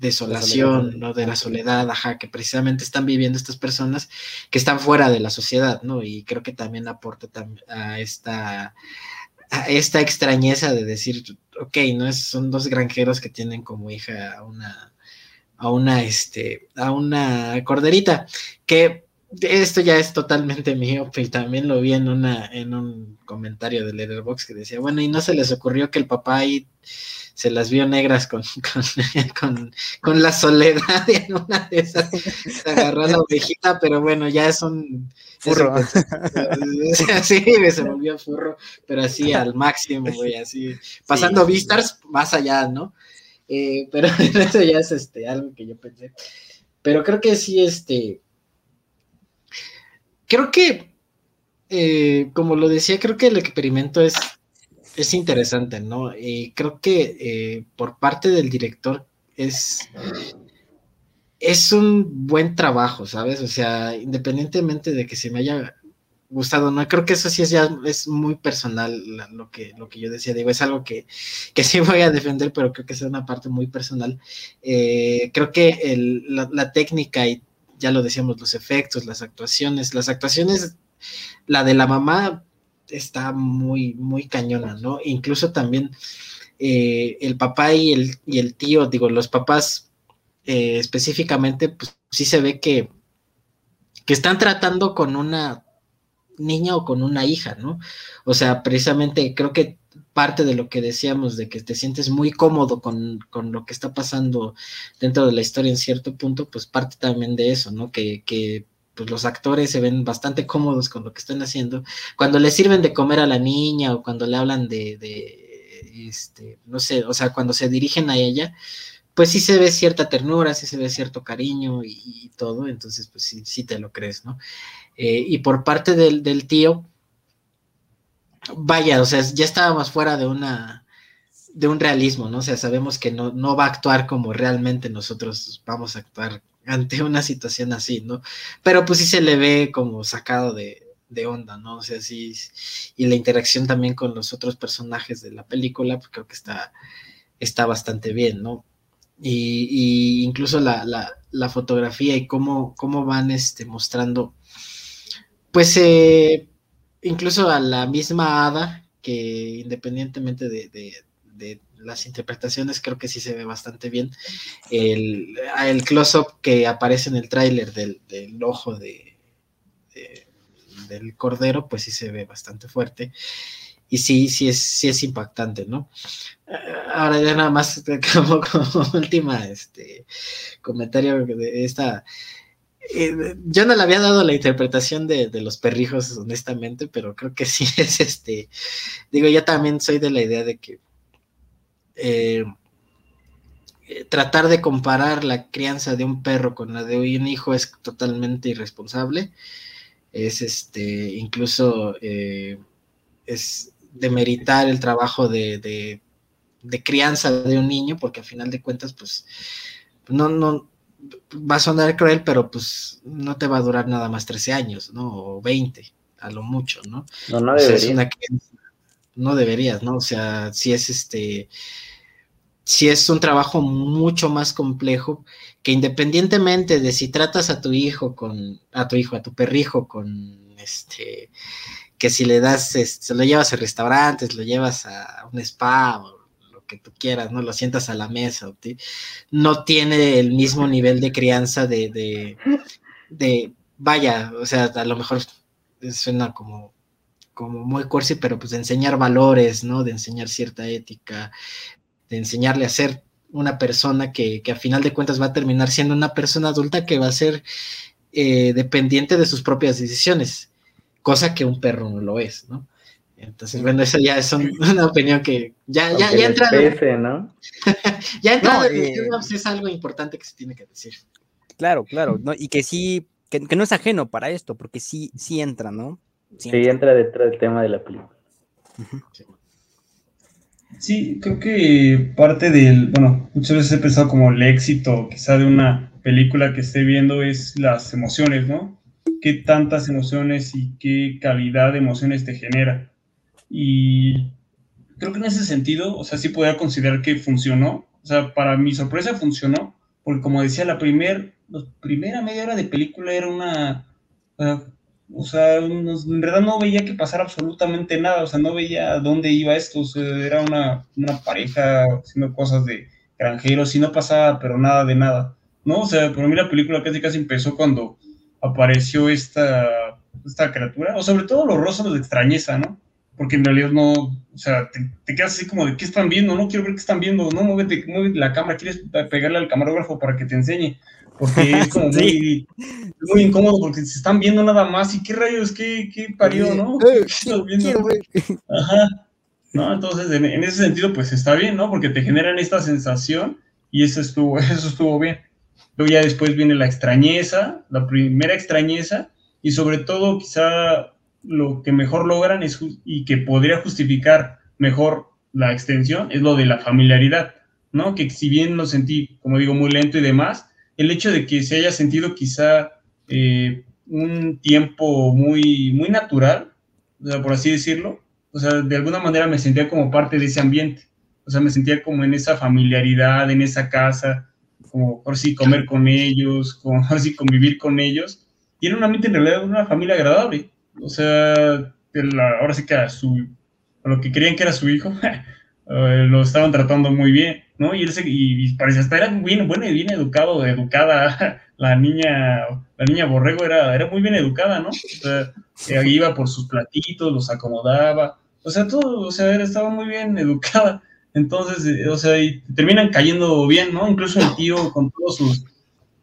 desolación, ¿no? De la soledad, ajá, que precisamente están viviendo estas personas que están fuera de la sociedad, ¿no? Y creo que también aporta a esta, a esta extrañeza de decir, ok, no es, son dos granjeros que tienen como hija a una, a una, este, a una corderita, que esto ya es totalmente mío, y también lo vi en una, en un comentario de Letterboxd que decía, bueno, y no se les ocurrió que el papá ahí se las vio negras con, con, la soledad y en una de esas se agarró la ovejita, pero bueno, ya es un furro. sí, se volvió furro, pero así al máximo, güey, así, pasando vistas más allá, ¿no? Eh, pero eso ya es este, algo que yo pensé. Pero creo que sí, este, creo que, eh, como lo decía, creo que el experimento es es interesante, ¿no? Y creo que eh, por parte del director es, es un buen trabajo, ¿sabes? O sea, independientemente de que se me haya gustado, no creo que eso sí es ya es muy personal lo que lo que yo decía, digo, es algo que, que sí voy a defender, pero creo que es una parte muy personal. Eh, creo que el, la, la técnica y ya lo decíamos, los efectos, las actuaciones, las actuaciones, la de la mamá está muy, muy cañona, ¿no? Incluso también eh, el papá y el, y el tío, digo, los papás eh, específicamente, pues sí se ve que, que están tratando con una niña o con una hija, ¿no? O sea, precisamente creo que parte de lo que decíamos, de que te sientes muy cómodo con, lo que está pasando dentro de la historia en cierto punto, pues parte también de eso, ¿no? Que, que pues los actores se ven bastante cómodos con lo que están haciendo. Cuando le sirven de comer a la niña o cuando le hablan de, este, no sé, o sea, cuando se dirigen a ella, pues sí se ve cierta ternura, sí se ve cierto cariño y, todo, entonces pues sí, sí, te lo crees, ¿no? Eh, y por parte del, del tío, vaya, o sea, ya estábamos fuera de una de un realismo, ¿no? O sea, sabemos que no, no va a actuar como realmente nosotros vamos a actuar ante una situación así, ¿no? Pero pues sí se le ve como sacado de, de onda, ¿no? O sea, sí, y la interacción también con los otros personajes de la película, pues creo que está, está bastante bien, ¿no? Y, y incluso la, la, fotografía y cómo, cómo van este, mostrando, pues eh, incluso a la misma hada, que independientemente de, las interpretaciones, creo que sí se ve bastante bien. El, el close-up que aparece en el tráiler del, ojo de, del cordero, pues sí se ve bastante fuerte. Y sí, sí es, sí es impactante, ¿no? Ahora ya nada más como, como última este, comentario de esta eh, yo no le había dado la interpretación de, los perrijos, honestamente, pero creo que sí es este. Digo, yo también soy de la idea de que eh, eh, tratar de comparar la crianza de un perro con la de un hijo es totalmente irresponsable. Es este, incluso es demeritar el trabajo de, de, de crianza de un niño, porque al final de cuentas, pues, no, no, va a sonar cruel, pero pues no te va a durar nada más 13 años, ¿no? O 20, a lo mucho, ¿no? No, no debería. no deberías, ¿no? O sea, si es este, si es un trabajo mucho más complejo, que independientemente de si tratas a tu hijo con, a tu hijo, a tu perrijo con, este, que si le das, se lo llevas a restaurantes, lo llevas a un spa o que tú quieras, ¿no? Lo sientas a la mesa, no tiene el mismo nivel de crianza de, de, vaya, o sea, a lo mejor suena como, como muy cursi, pero pues de enseñar valores, ¿no? De enseñar cierta ética, de enseñarle a ser una persona que, que a final de cuentas va a terminar siendo una persona adulta que va a ser eh, dependiente de sus propias decisiones, cosa que un perro no lo es, ¿no? Entonces, bueno, eso ya es una opinión que ya, ya, ya entra. ¿no? ya entra, eh, es algo importante que se tiene que decir. Claro, claro, ¿no? y que sí, que, no es ajeno para esto, porque sí, sí entra, ¿no? Sí, entra. detrás del tema de la película. Sí, creo que parte del, bueno, muchas veces he pensado como el éxito quizá de una película que esté viendo es las emociones, ¿no? ¿Qué tantas emociones y qué calidad de emociones te genera? Y creo que en ese sentido, o sea, sí podría considerar que funcionó. O sea, para mi sorpresa funcionó, porque como decía, la, primer, la primera media hora de película era una... en verdad no veía que pasara absolutamente nada, o sea, no veía dónde iba esto, o sea, era una, una pareja haciendo cosas de granjeros y no pasaba, pero nada de nada, ¿no? O sea, para mí la película casi casi empezó cuando apareció esta, esta criatura, o sobre todo los rostros de extrañeza, ¿no? porque en realidad no, o sea, te, quedas así como de qué están viendo, no quiero ver qué están viendo, no, muévete, mueve la cámara, quieres pegarle al camarógrafo para que te enseñe, porque es como muy, muy incómodo porque se están viendo nada más y qué rayos, qué, qué parió, ¿no? ¿Qué estás viendo? Ajá. ¿No? Entonces, en, ese sentido, pues está bien, ¿no? Porque te generan esta sensación y eso estuvo, eso estuvo bien. Luego ya después viene la extrañeza, la primera extrañeza, y sobre todo quizá lo que mejor logran es, y que podría justificar mejor la extensión es lo de la familiaridad, ¿no? Que si bien lo sentí, como digo, muy lento y demás, el hecho de que se haya sentido quizá eh, un tiempo muy, muy natural, por así decirlo, o sea, de alguna manera me sentía como parte de ese ambiente, o sea, me sentía como en esa familiaridad, en esa casa, como por sí comer con ellos, como por convivir con ellos, y era un ambiente en realidad una familia agradable, o sea, ahora sí que su, a lo que creían que era su hijo, eh, lo estaban tratando muy bien, ¿no? Y, él se, y, parecía hasta era bien, bueno bien educado, educada, la niña, la niña Borrego era, era muy bien educada, ¿no? O sea, iba por sus platitos, los acomodaba, O sea, todo, o sea, estaba muy bien educada. Entonces, eh, o sea, y terminan cayendo bien, ¿no? Incluso el tío con todos sus,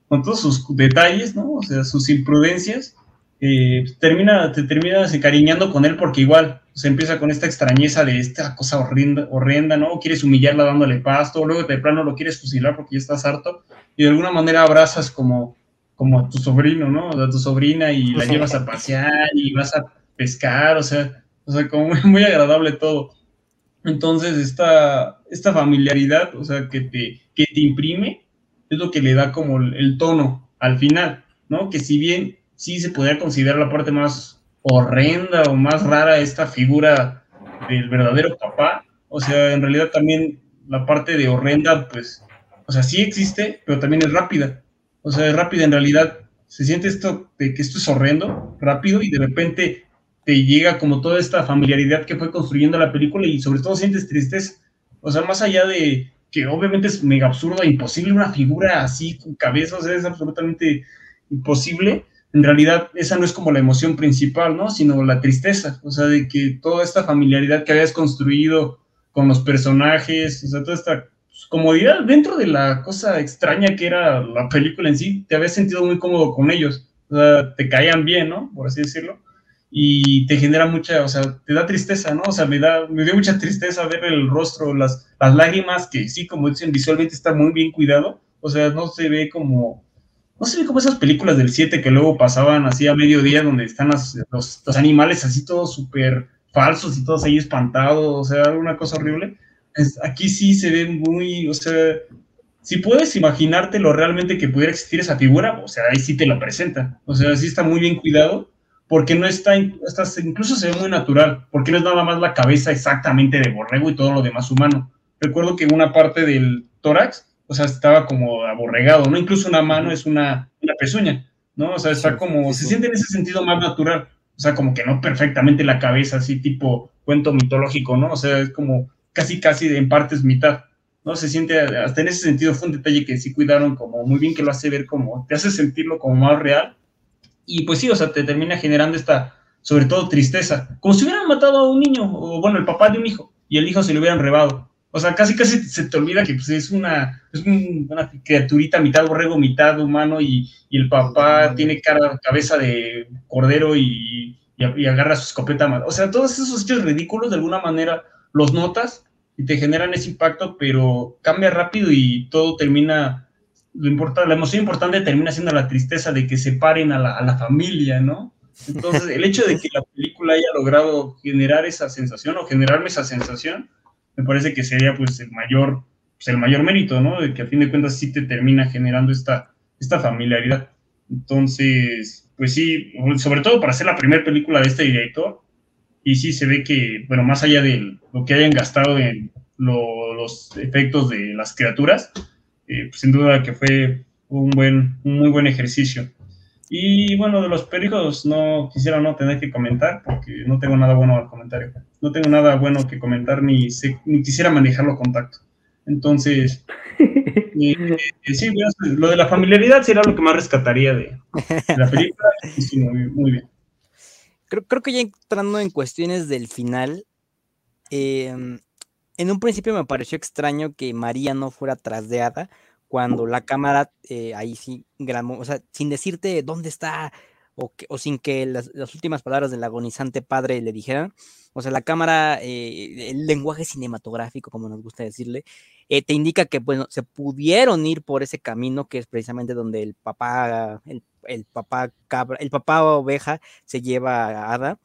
con todos sus detalles, ¿no? O sea, sus imprudencias, eh, termina, te terminas encariñando con él porque igual se empieza con esta extrañeza de esta cosa horrenda, horrenda, ¿no? Quieres humillarla dándole pasto, luego de plano lo quieres fusilar porque ya estás harto, y de alguna manera abrazas como, como a tu sobrino, ¿no? A tu sobrina y la llevas a pasear y vas a pescar, o sea, o sea, como muy, agradable todo. Entonces, esta, esta familiaridad, o sea, que te, que te imprime, es lo que le da como el, tono al final, ¿no? Que si bien sí se podría considerar la parte más horrenda o más rara esta figura del verdadero papá, o sea, en realidad también la parte de horrenda, pues, o sea, sí existe, pero también es rápida. O sea, es rápida en realidad. Se siente esto de que esto es horrendo, rápido, y de repente te llega como toda esta familiaridad que fue construyendo la película y sobre todo sientes tristeza. O sea, más allá de que obviamente es mega absurdo e imposible una figura así con cabeza, o sea, es absolutamente imposible. En realidad, esa no es como la emoción principal, ¿no? Sino la tristeza, o sea, de que toda esta familiaridad que habías construido con los personajes, o sea, toda esta comodidad dentro de la cosa extraña que era la película en sí, te habías sentido muy cómodo con ellos, o sea, te caían bien, ¿no? Por así decirlo y te genera mucha, o sea, te da tristeza, ¿no? O sea, me, da, me dio mucha tristeza ver el rostro, las, las lágrimas, que sí, como dicen, visualmente está muy bien cuidado, o sea, no se ve como, no se ve como esas películas del 7 que luego pasaban así a mediodía, donde están los, los, animales así todos súper falsos y todos ahí espantados, o sea, una cosa horrible. Aquí sí se ve muy, o sea, si puedes imaginártelo realmente que pudiera existir esa figura, o sea, ahí sí te lo presenta, o sea, sí está muy bien cuidado porque no está, incluso se ve muy natural, porque no es nada más la cabeza exactamente de borrego y todo lo demás humano. Recuerdo que una parte del tórax, o sea, estaba como aborregado, ¿no? Incluso una mano es una, una pezuña, ¿no? O sea, está como, se siente en ese sentido más natural, o sea, como que no perfectamente la cabeza, así tipo cuento mitológico, ¿no? O sea, es como casi, casi en partes mitad, ¿no? Se siente, hasta en ese sentido fue un detalle que sí cuidaron como muy bien, que lo hace ver como, te hace sentirlo como más real y pues sí, o sea, te termina generando esta, sobre todo, tristeza. Como si hubieran matado a un niño, o bueno, el papá de un hijo, y el hijo se le hubieran rebado. O sea, casi casi se te olvida que pues, es, una, es una criaturita mitad borrego, mitad humano, y, y el papá tiene cara, cabeza de cordero y, y, agarra su escopeta. O sea, todos esos hechos ridículos, de alguna manera, los notas y te generan ese impacto, pero cambia rápido y todo termina lo la emoción importante termina siendo la tristeza de que separen a la, a la familia, ¿no? Entonces, el hecho de que la película haya logrado generar esa sensación o generarme esa sensación, me parece que sería pues el mayor, pues, el mayor mérito, ¿no? De que a fin de cuentas sí te termina generando esta, esta familiaridad. Entonces, pues sí, sobre todo para ser la primera película de este director, y sí se ve que, bueno, más allá de lo que hayan gastado en los efectos de las criaturas, pues, sin duda que fue un, buen, un muy buen ejercicio. Y bueno, de los pericos no quisiera no tener que comentar porque no tengo nada bueno al comentario. No tengo nada bueno que comentar ni, ni quisiera manejarlo contacto. Entonces, eh, eh, sí, lo de la familiaridad sería lo que más rescataría de, la película. Sí, muy, bien. Creo, creo, que ya entrando en cuestiones del final, eh, en un principio me pareció extraño que María no fuera trasdeada cuando la cámara eh, ahí sí grabó, o sea, sin decirte dónde está o, sin que las, últimas palabras del agonizante padre le dijeran. O sea, la cámara, eh, el lenguaje cinematográfico, como nos gusta decirle, eh, te indica que bueno, se pudieron ir por ese camino que es precisamente donde el papá, el, el papá cabra, el papá oveja se lleva a Ada.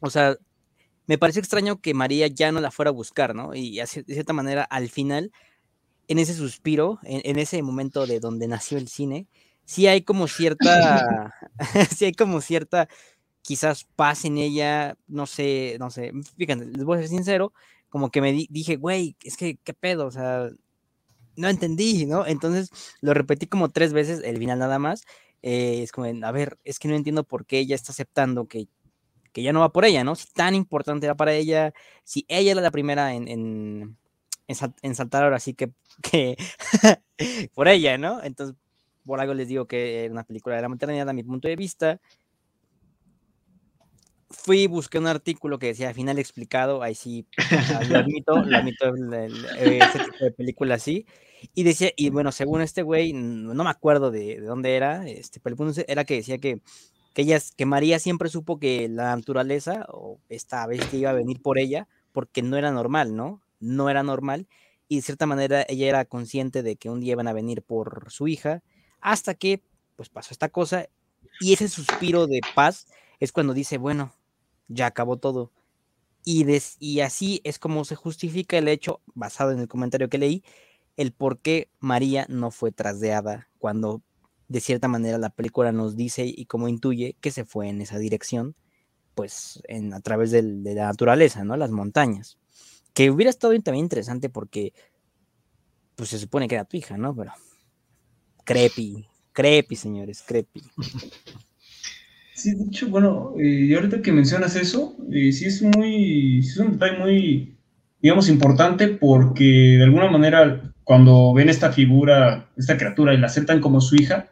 O sea, me parece extraño que María ya no la fuera a buscar, ¿no? Y de cierta manera, al final, en ese suspiro, en, ese momento de donde nació el cine, sí hay como cierta, sí hay como cierta, quizás paz en ella, no sé, no sé, fíjense, les voy a ser sincero, como que me dije, güey, es que, ¿qué pedo? O sea, no entendí, ¿no? Entonces lo repetí como tres veces, el final nada más. Eh, es como, a ver, es que no entiendo por qué ella está aceptando que que ya no va por ella, ¿no? Si tan importante era para ella, si ella era la primera en, en, en, saltar ahora sí que, que por ella, ¿no? Entonces, por algo les digo que era una película de la maternidad a mi punto de vista. fui, busqué un artículo que decía final explicado, ahí sí, lo admito, lo admito, ese tipo de película así, y decía, y bueno, según este güey, no me acuerdo de, dónde era, este, pero el punto era que decía que, que, ella, que María siempre supo que la naturaleza, o esta que iba a venir por ella, porque no era normal, ¿no? No era normal, y de cierta manera ella era consciente de que un día iban a venir por su hija, hasta que, pues pasó esta cosa, y ese suspiro de paz es cuando dice, bueno, ya acabó todo. Y, y así es como se justifica el hecho, basado en el comentario que leí, el por qué María no fue trasdeada cuando de cierta manera la película nos dice y como intuye que se fue en esa dirección, pues en, a través de la naturaleza, ¿no? Las montañas. Que hubiera estado también interesante porque, pues se supone que era tu hija, ¿no? Pero, creepy, creepy, señores, creepy. Sí, de hecho, bueno, eh, y ahorita que mencionas eso, eh, sí es muy, es un detalle muy, digamos, importante porque de alguna manera cuando ven esta figura, esta criatura y la aceptan como su hija,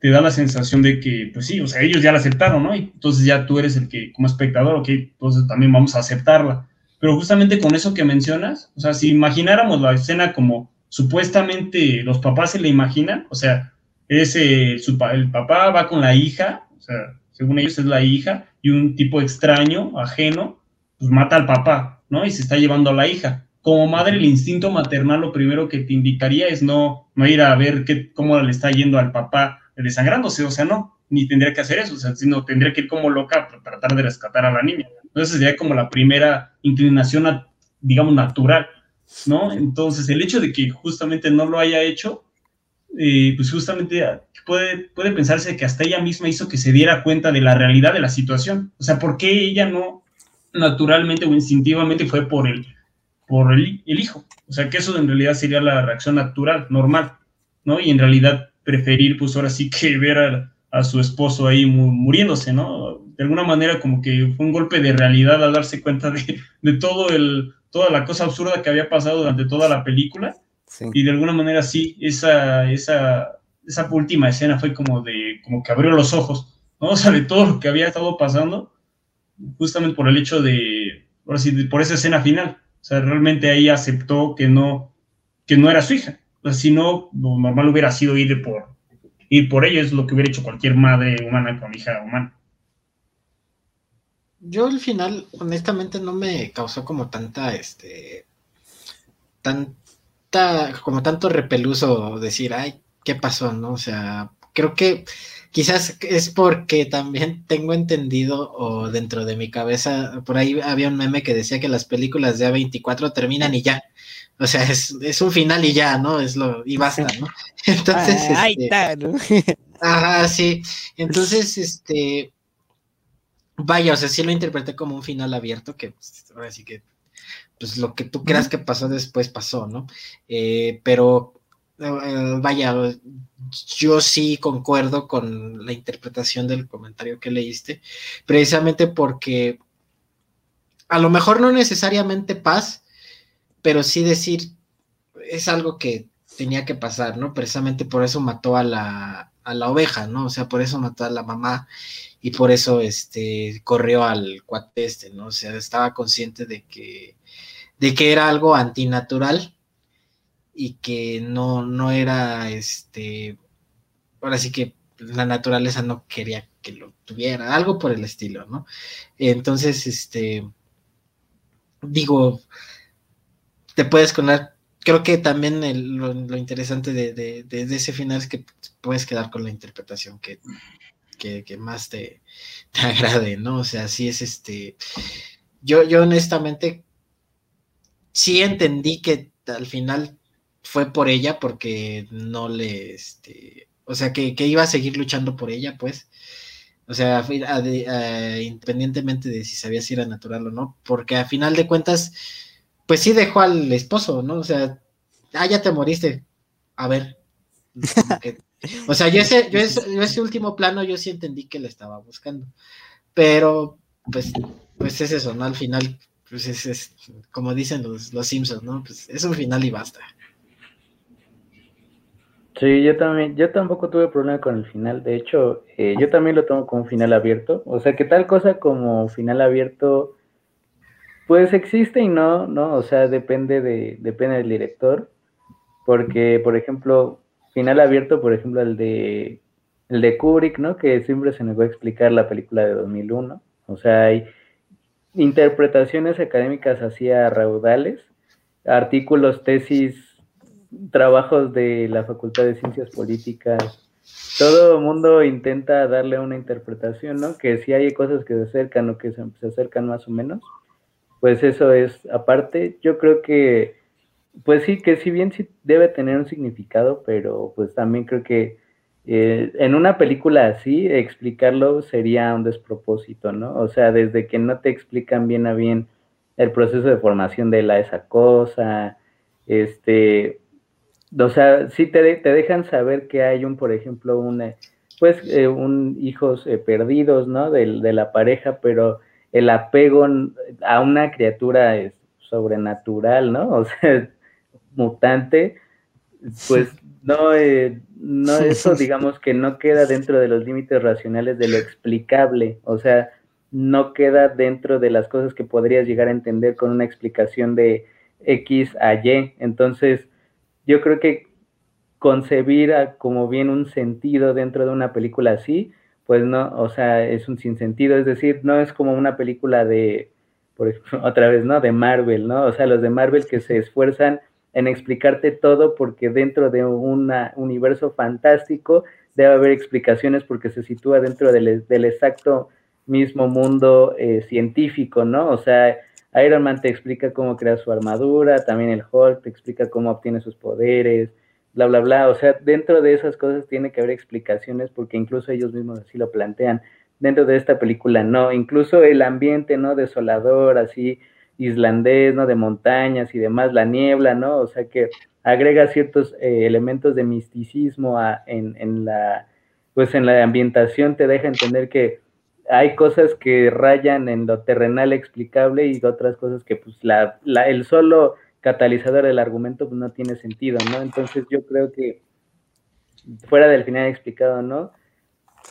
te da la sensación de que, pues sí, o sea, ellos ya la aceptaron, ¿no? Y entonces ya tú eres el que, como espectador, ok, entonces también vamos a aceptarla. Pero justamente con eso que mencionas, o sea, si imagináramos la escena como supuestamente los papás se la imaginan, o sea, es el papá va con la hija, o sea, según ellos es la hija, y un tipo extraño, ajeno, pues mata al papá, ¿no? Y se está llevando a la hija. Como madre, el instinto maternal lo primero que te indicaría es no, no ir a ver qué, cómo le está yendo al papá desangrándose, o sea, no, ni tendría que hacer eso, o sea, sino tendría que ir como loca para tratar de rescatar a la niña. Entonces sería como la primera inclinación, digamos, natural, ¿no? Entonces, el hecho de que justamente no lo haya hecho, eh, pues justamente puede, puede pensarse que hasta ella misma hizo que se diera cuenta de la realidad de la situación. O sea, ¿por qué ella no naturalmente o instintivamente fue por el, por el, hijo? O sea, que eso en realidad sería la reacción natural, normal, ¿no? Y en realidad preferir, pues ahora sí que ver a, su esposo ahí muriéndose, ¿no? De alguna manera como que fue un golpe de realidad al darse cuenta de, de todo el, toda la cosa absurda que había pasado durante toda la película. Y de alguna manera sí, esa, esa esa última escena fue como de, como que abrió los ojos, ¿no? O sea, de todo lo que había estado pasando, justamente por el hecho de, ahora sí, por esa escena final. O sea, realmente ahí aceptó que no, que no era su hija. O sea, si no, lo normal hubiera sido ir por, ir por ella, es lo que hubiera hecho cualquier madre humana con hija humana. Yo al final, honestamente, no me causó como tanta, este, tanta, como tanto repeluso decir, ay, qué pasó, ¿no? O sea, creo que quizás es porque también tengo entendido o dentro de mi cabeza, por ahí había un meme que decía que las películas de A24 terminan y ya. O sea, es, un final y ya, ¿no? Es lo, y basta, ¿no? Entonces. Ah, ahí este, está, ¿no? Ajá, sí. Entonces, este. Vaya, o sea, sí lo interpreté como un final abierto, que pues, ahora sí que, pues lo que tú creas que pasó después pasó, ¿no? Eh, pero eh, vaya, yo sí concuerdo con la interpretación del comentario que leíste, precisamente porque a lo mejor no necesariamente paz, pero sí decir, es algo que tenía que pasar, ¿no? Precisamente por eso mató a la, a la oveja, ¿no? O sea, por eso mató a la mamá y por eso este, corrió al cuate este, ¿no? O sea, estaba consciente de que, de que era algo antinatural y que no, no era este, ahora sí que la naturaleza no quería que lo tuviera, algo por el estilo, ¿no? Entonces, este, digo, te puedes conar, creo que también lo, interesante de, ese final es que puedes quedar con la interpretación que, que, más te, te, agrade, ¿no? O sea, sí es este, yo, yo honestamente sí entendí que al final fue por ella porque no le, este, o sea, que, iba a seguir luchando por ella, pues. O sea, independientemente de si sabía si era natural o no, porque a final de cuentas, pues sí dejó al esposo, ¿no? O sea, ah, ya te moriste. A ver. o sea, yo ese, yo ese, último plano yo sí entendí que le estaba buscando. Pero, pues, pues es eso, ¿no? Al final, pues es, es como dicen los, los Simpsons, ¿no? Pues es un final y basta. Sí, yo también, yo tampoco tuve problema con el final. De hecho, eh, yo también lo tomo como final abierto. O sea, que tal cosa como final abierto, pues existe y no, ¿no? O sea, depende de, depende del director. Porque, por ejemplo, final abierto, por ejemplo, el de el de Kubrick, ¿no? Que siempre se negó a explicar la película de 2001. O sea, hay interpretaciones académicas hacia raudales, artículos, tesis, trabajos de la Facultad de Ciencias Políticas. Todo mundo intenta darle una interpretación, ¿no? Que si hay cosas que se acercan o que se, se acercan más o menos, pues eso es aparte. Yo creo que, pues sí, que si bien sí debe tener un significado, pero pues también creo que eh, en una película así, explicarlo sería un despropósito, ¿no? O sea, desde que no te explican bien a bien el proceso de formación de la esa cosa, este, o sea, sí te, te dejan saber que hay un, por ejemplo, un, eh, pues, eh, un hijos perdidos, ¿no? De, de, la pareja, pero el apego a una criatura es sobrenatural, ¿no? O sea, mutante, pues no, eh, no, eso digamos que no queda dentro de los límites racionales de lo explicable, o sea, no queda dentro de las cosas que podrías llegar a entender con una explicación de X a Y. Entonces, yo creo que concebir como bien un sentido dentro de una película así, pues no, o sea, es un sinsentido, es decir, no es como una película de, por ejemplo, otra vez, ¿no? De Marvel, ¿no? O sea, los de Marvel que se esfuerzan en explicarte todo porque dentro de un universo fantástico debe haber explicaciones porque se sitúa dentro del, del exacto mismo mundo eh, científico, ¿no? O sea, Iron Man te explica cómo crea su armadura, también el Hulk te explica cómo obtiene sus poderes, bla, bla, bla. O sea, dentro de esas cosas tiene que haber explicaciones porque incluso ellos mismos así lo plantean. Dentro de esta película no, incluso el ambiente, ¿no? Desolador, así, islandés, ¿no? De montañas y demás, la niebla, ¿no? O sea que agrega ciertos eh, elementos de misticismo a, en, en, la, pues en la ambientación, te deja entender que hay cosas que rayan en lo terrenal explicable y otras cosas que pues la, la, el solo catalizador del argumento pues, no tiene sentido, ¿no? Entonces yo creo que fuera del final explicado, ¿no?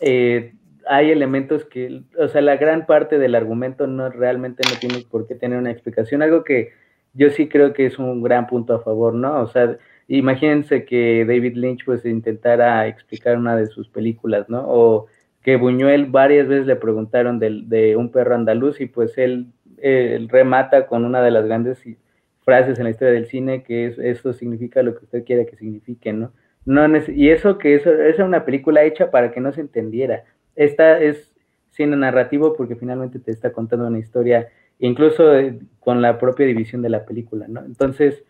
Eh, hay elementos que, o sea, la gran parte del argumento no realmente no tiene por qué tener una explicación, algo que yo sí creo que es un gran punto a favor, ¿no? O sea, imagínense que David Lynch pues intentara explicar una de sus películas, ¿no? O que Buñuel varias veces le preguntaron de, de un perro andaluz y pues él, él, remata con una de las grandes frases en la historia del cine que es, eso significa lo que usted quiera que signifique, ¿no? no y eso que eso, es una película hecha para que no se entendiera, esta es cine narrativo porque finalmente te está contando una historia, incluso eh, con la propia división de la película, ¿no? Entonces,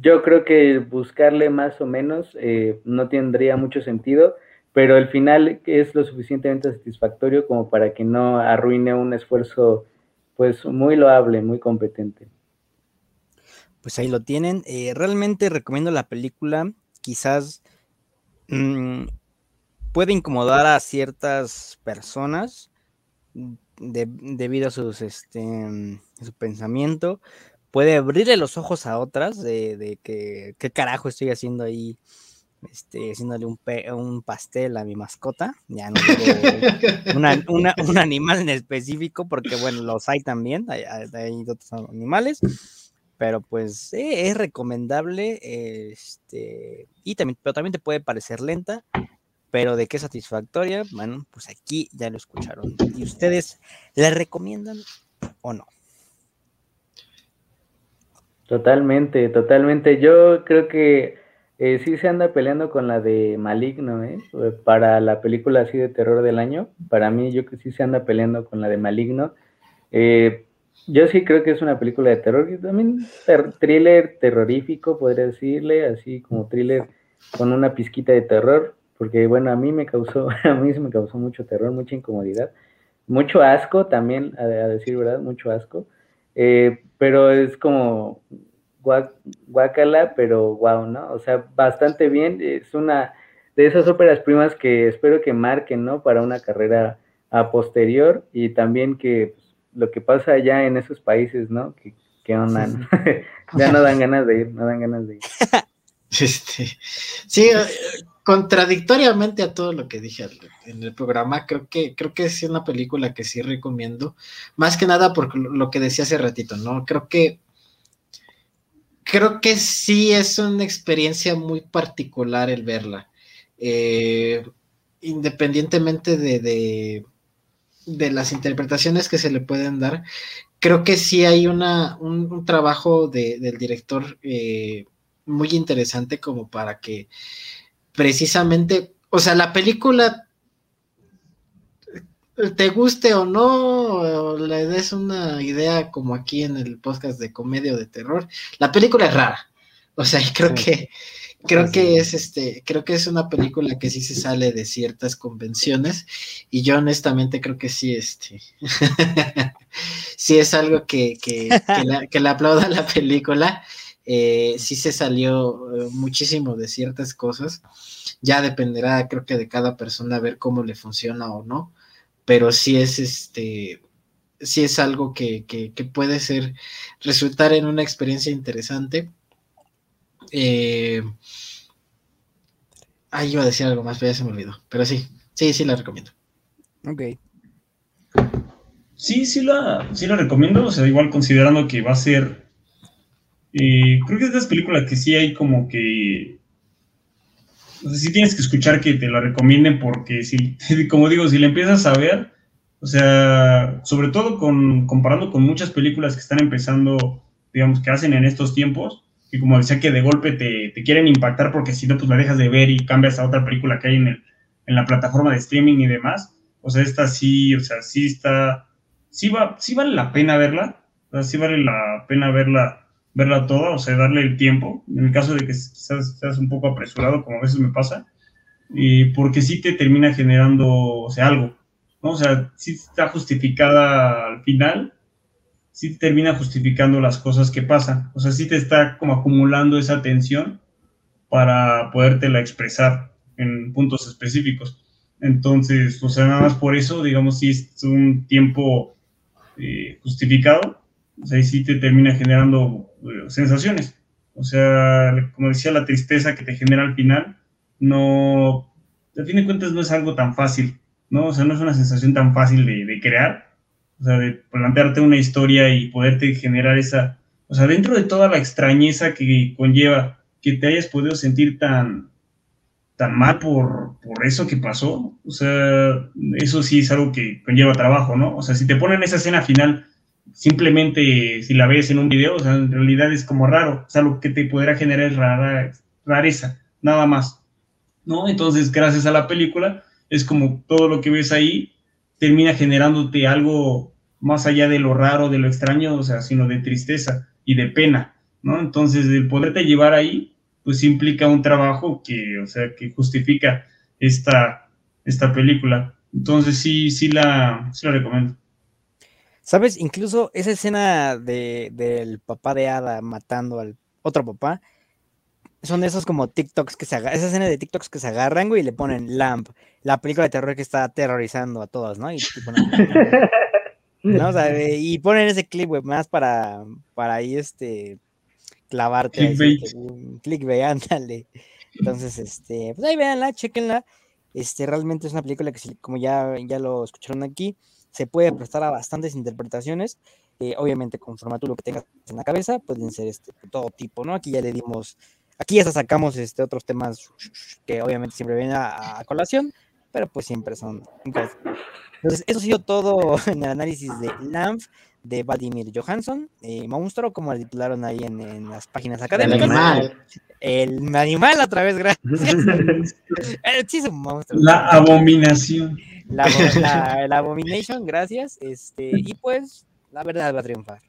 yo creo que buscarle más o menos eh, no tendría mucho sentido, pero el final es lo suficientemente satisfactorio como para que no arruine un esfuerzo, pues muy loable, muy competente. Pues ahí lo tienen. Eh, realmente recomiendo la película. Quizás mmm, puede incomodar a ciertas personas de, debido a sus, este, su pensamiento. Puede abrirle los ojos a otras de, de que qué carajo estoy haciendo ahí, este, haciéndole un, pe, un pastel a mi mascota. Ya no digo una, una, un animal en específico, porque bueno, los hay también, hay, hay otros animales pero pues eh, es recomendable este y también pero también te puede parecer lenta pero de qué satisfactoria, bueno, pues aquí ya lo escucharon. ¿Y ustedes la recomiendan o no? Totalmente, totalmente. Yo creo que eh, sí se anda peleando con la de Maligno, ¿eh? Para la película así de terror del año. Para mí, yo que sí se anda peleando con la de Maligno. Eh, yo sí creo que es una película de terror, también ter thriller terrorífico, podría decirle, así como thriller con una pizquita de terror porque bueno, a mí me causó, a mí se me causó mucho terror, mucha incomodidad, mucho asco también, a, a decir verdad, mucho asco, eh, pero es como guacala, pero wow, ¿no? O sea, bastante bien, es una de esas óperas primas que espero que marquen, ¿no? Para una carrera a posterior y también que pues, lo que pasa allá en esos países, ¿no? Que, que onda, ya no dan ganas de ir, no dan ganas de ir. Este, sí, eh, contradictoriamente a todo lo que dije en el programa, creo que, creo que es una película que sí recomiendo, más que nada por lo que decía hace ratito, ¿no? Creo que creo que sí es una experiencia muy particular el verla. Eh, independientemente de, de, las interpretaciones que se le pueden dar, creo que sí hay una, un, trabajo del director eh, muy interesante como para que precisamente, o sea, la película te guste o no, le des una idea como aquí en el podcast de comedia o de terror, la película es rara. O sea, creo que creo que es este, creo que es una película que sí se sale de ciertas convenciones y yo honestamente creo que sí, este, sí es algo que, que, que, le aplauda la película. Eh, sí se salió eh, muchísimo de ciertas cosas. Ya dependerá, creo que de cada persona ver cómo le funciona o no pero sí es este, sí es algo que, puede ser, resultar en una experiencia interesante. Eh, ahí iba a decir algo más, pero ya se me olvidó. Pero sí, sí, sí la recomiendo. Ok. Sí, sí la, sí la recomiendo, o sea, igual considerando que va a ser, eh, creo que es de las películas que sí hay como que o sea, sí tienes que escuchar que te la recomienden porque si, como digo, si la empiezas a ver, o sea, sobre todo con, comparando con muchas películas que están empezando, digamos, que hacen en estos tiempos, y como decía que de golpe te, te quieren impactar porque si no, pues la dejas de ver y cambias a otra película que hay en, el, en la plataforma de streaming y demás. O sea, esta sí, o sea, sí está, sí, va, sí vale la pena verla, o sea, sí vale la pena verla verla toda, o sea, darle el tiempo, en el caso de que quizás seas un poco apresurado, como a veces me pasa, y porque sí te termina generando, o sea, algo, ¿no? O sea, sí está justificada al final, sí termina justificando las cosas que pasan, o sea, sí te está como acumulando esa tensión para podértela expresar en puntos específicos. Entonces, o sea, nada más por eso, digamos, sí es un tiempo eh, justificado, o sea, ahí sí te termina generando eh, sensaciones. O sea, como decía, la tristeza que te genera al final, no, a fin de cuentas no es algo tan fácil, ¿no? O sea, no es una sensación tan fácil de, crear, o sea, de plantearte una historia y poderte generar esa, o sea, dentro de toda la extrañeza que conlleva que te hayas podido sentir tan, tan mal por, por eso que pasó, o sea, eso sí es algo que conlleva trabajo, ¿no? O sea, si te ponen esa escena final simplemente si la ves en un video, o sea, en realidad es como raro, o sea, lo que te podrá generar es rara, rareza, nada más, ¿no? Entonces, gracias a la película, es como todo lo que ves ahí termina generándote algo más allá de lo raro, de lo extraño, o sea, sino de tristeza y de pena, ¿no? Entonces, el poderte llevar ahí, pues implica un trabajo que, o sea, que justifica esta, esta película. Entonces, sí, sí la, sí la recomiendo. ¿Sabes? Incluso esa escena de, del papá de Ada matando al otro papá, son esos como TikToks que se agarran, esa escena de TikToks que se agarran, güey, y le ponen Lamp, la película de terror que está aterrorizando a todos, ¿no? Y, ponen, ¿no? O sea, y ponen ese clip, güey, más para, para ahí, este, clavarte. Clickbait. Clickbait, ándale. Entonces, este, pues ahí véanla, chequenla. Este, realmente es una película que, como ya, ya lo escucharon aquí, se puede prestar a bastantes interpretaciones. Eh, obviamente, conforme a tú lo que tengas en la cabeza, pueden ser este, todo tipo, ¿no? Aquí ya le dimos, aquí ya sacamos este, otros temas que obviamente siempre vienen a, colación, pero pues siempre son. Entonces, eso ha sido todo en el análisis de LAMF de Vladimir Johansson, eh, monstruo, como le titularon ahí en, las páginas académicas. El animal. El animal, otra vez, gracias. monstruo. La abominación. La, la, Abomination, gracias. Este, y pues, la verdad va a triunfar.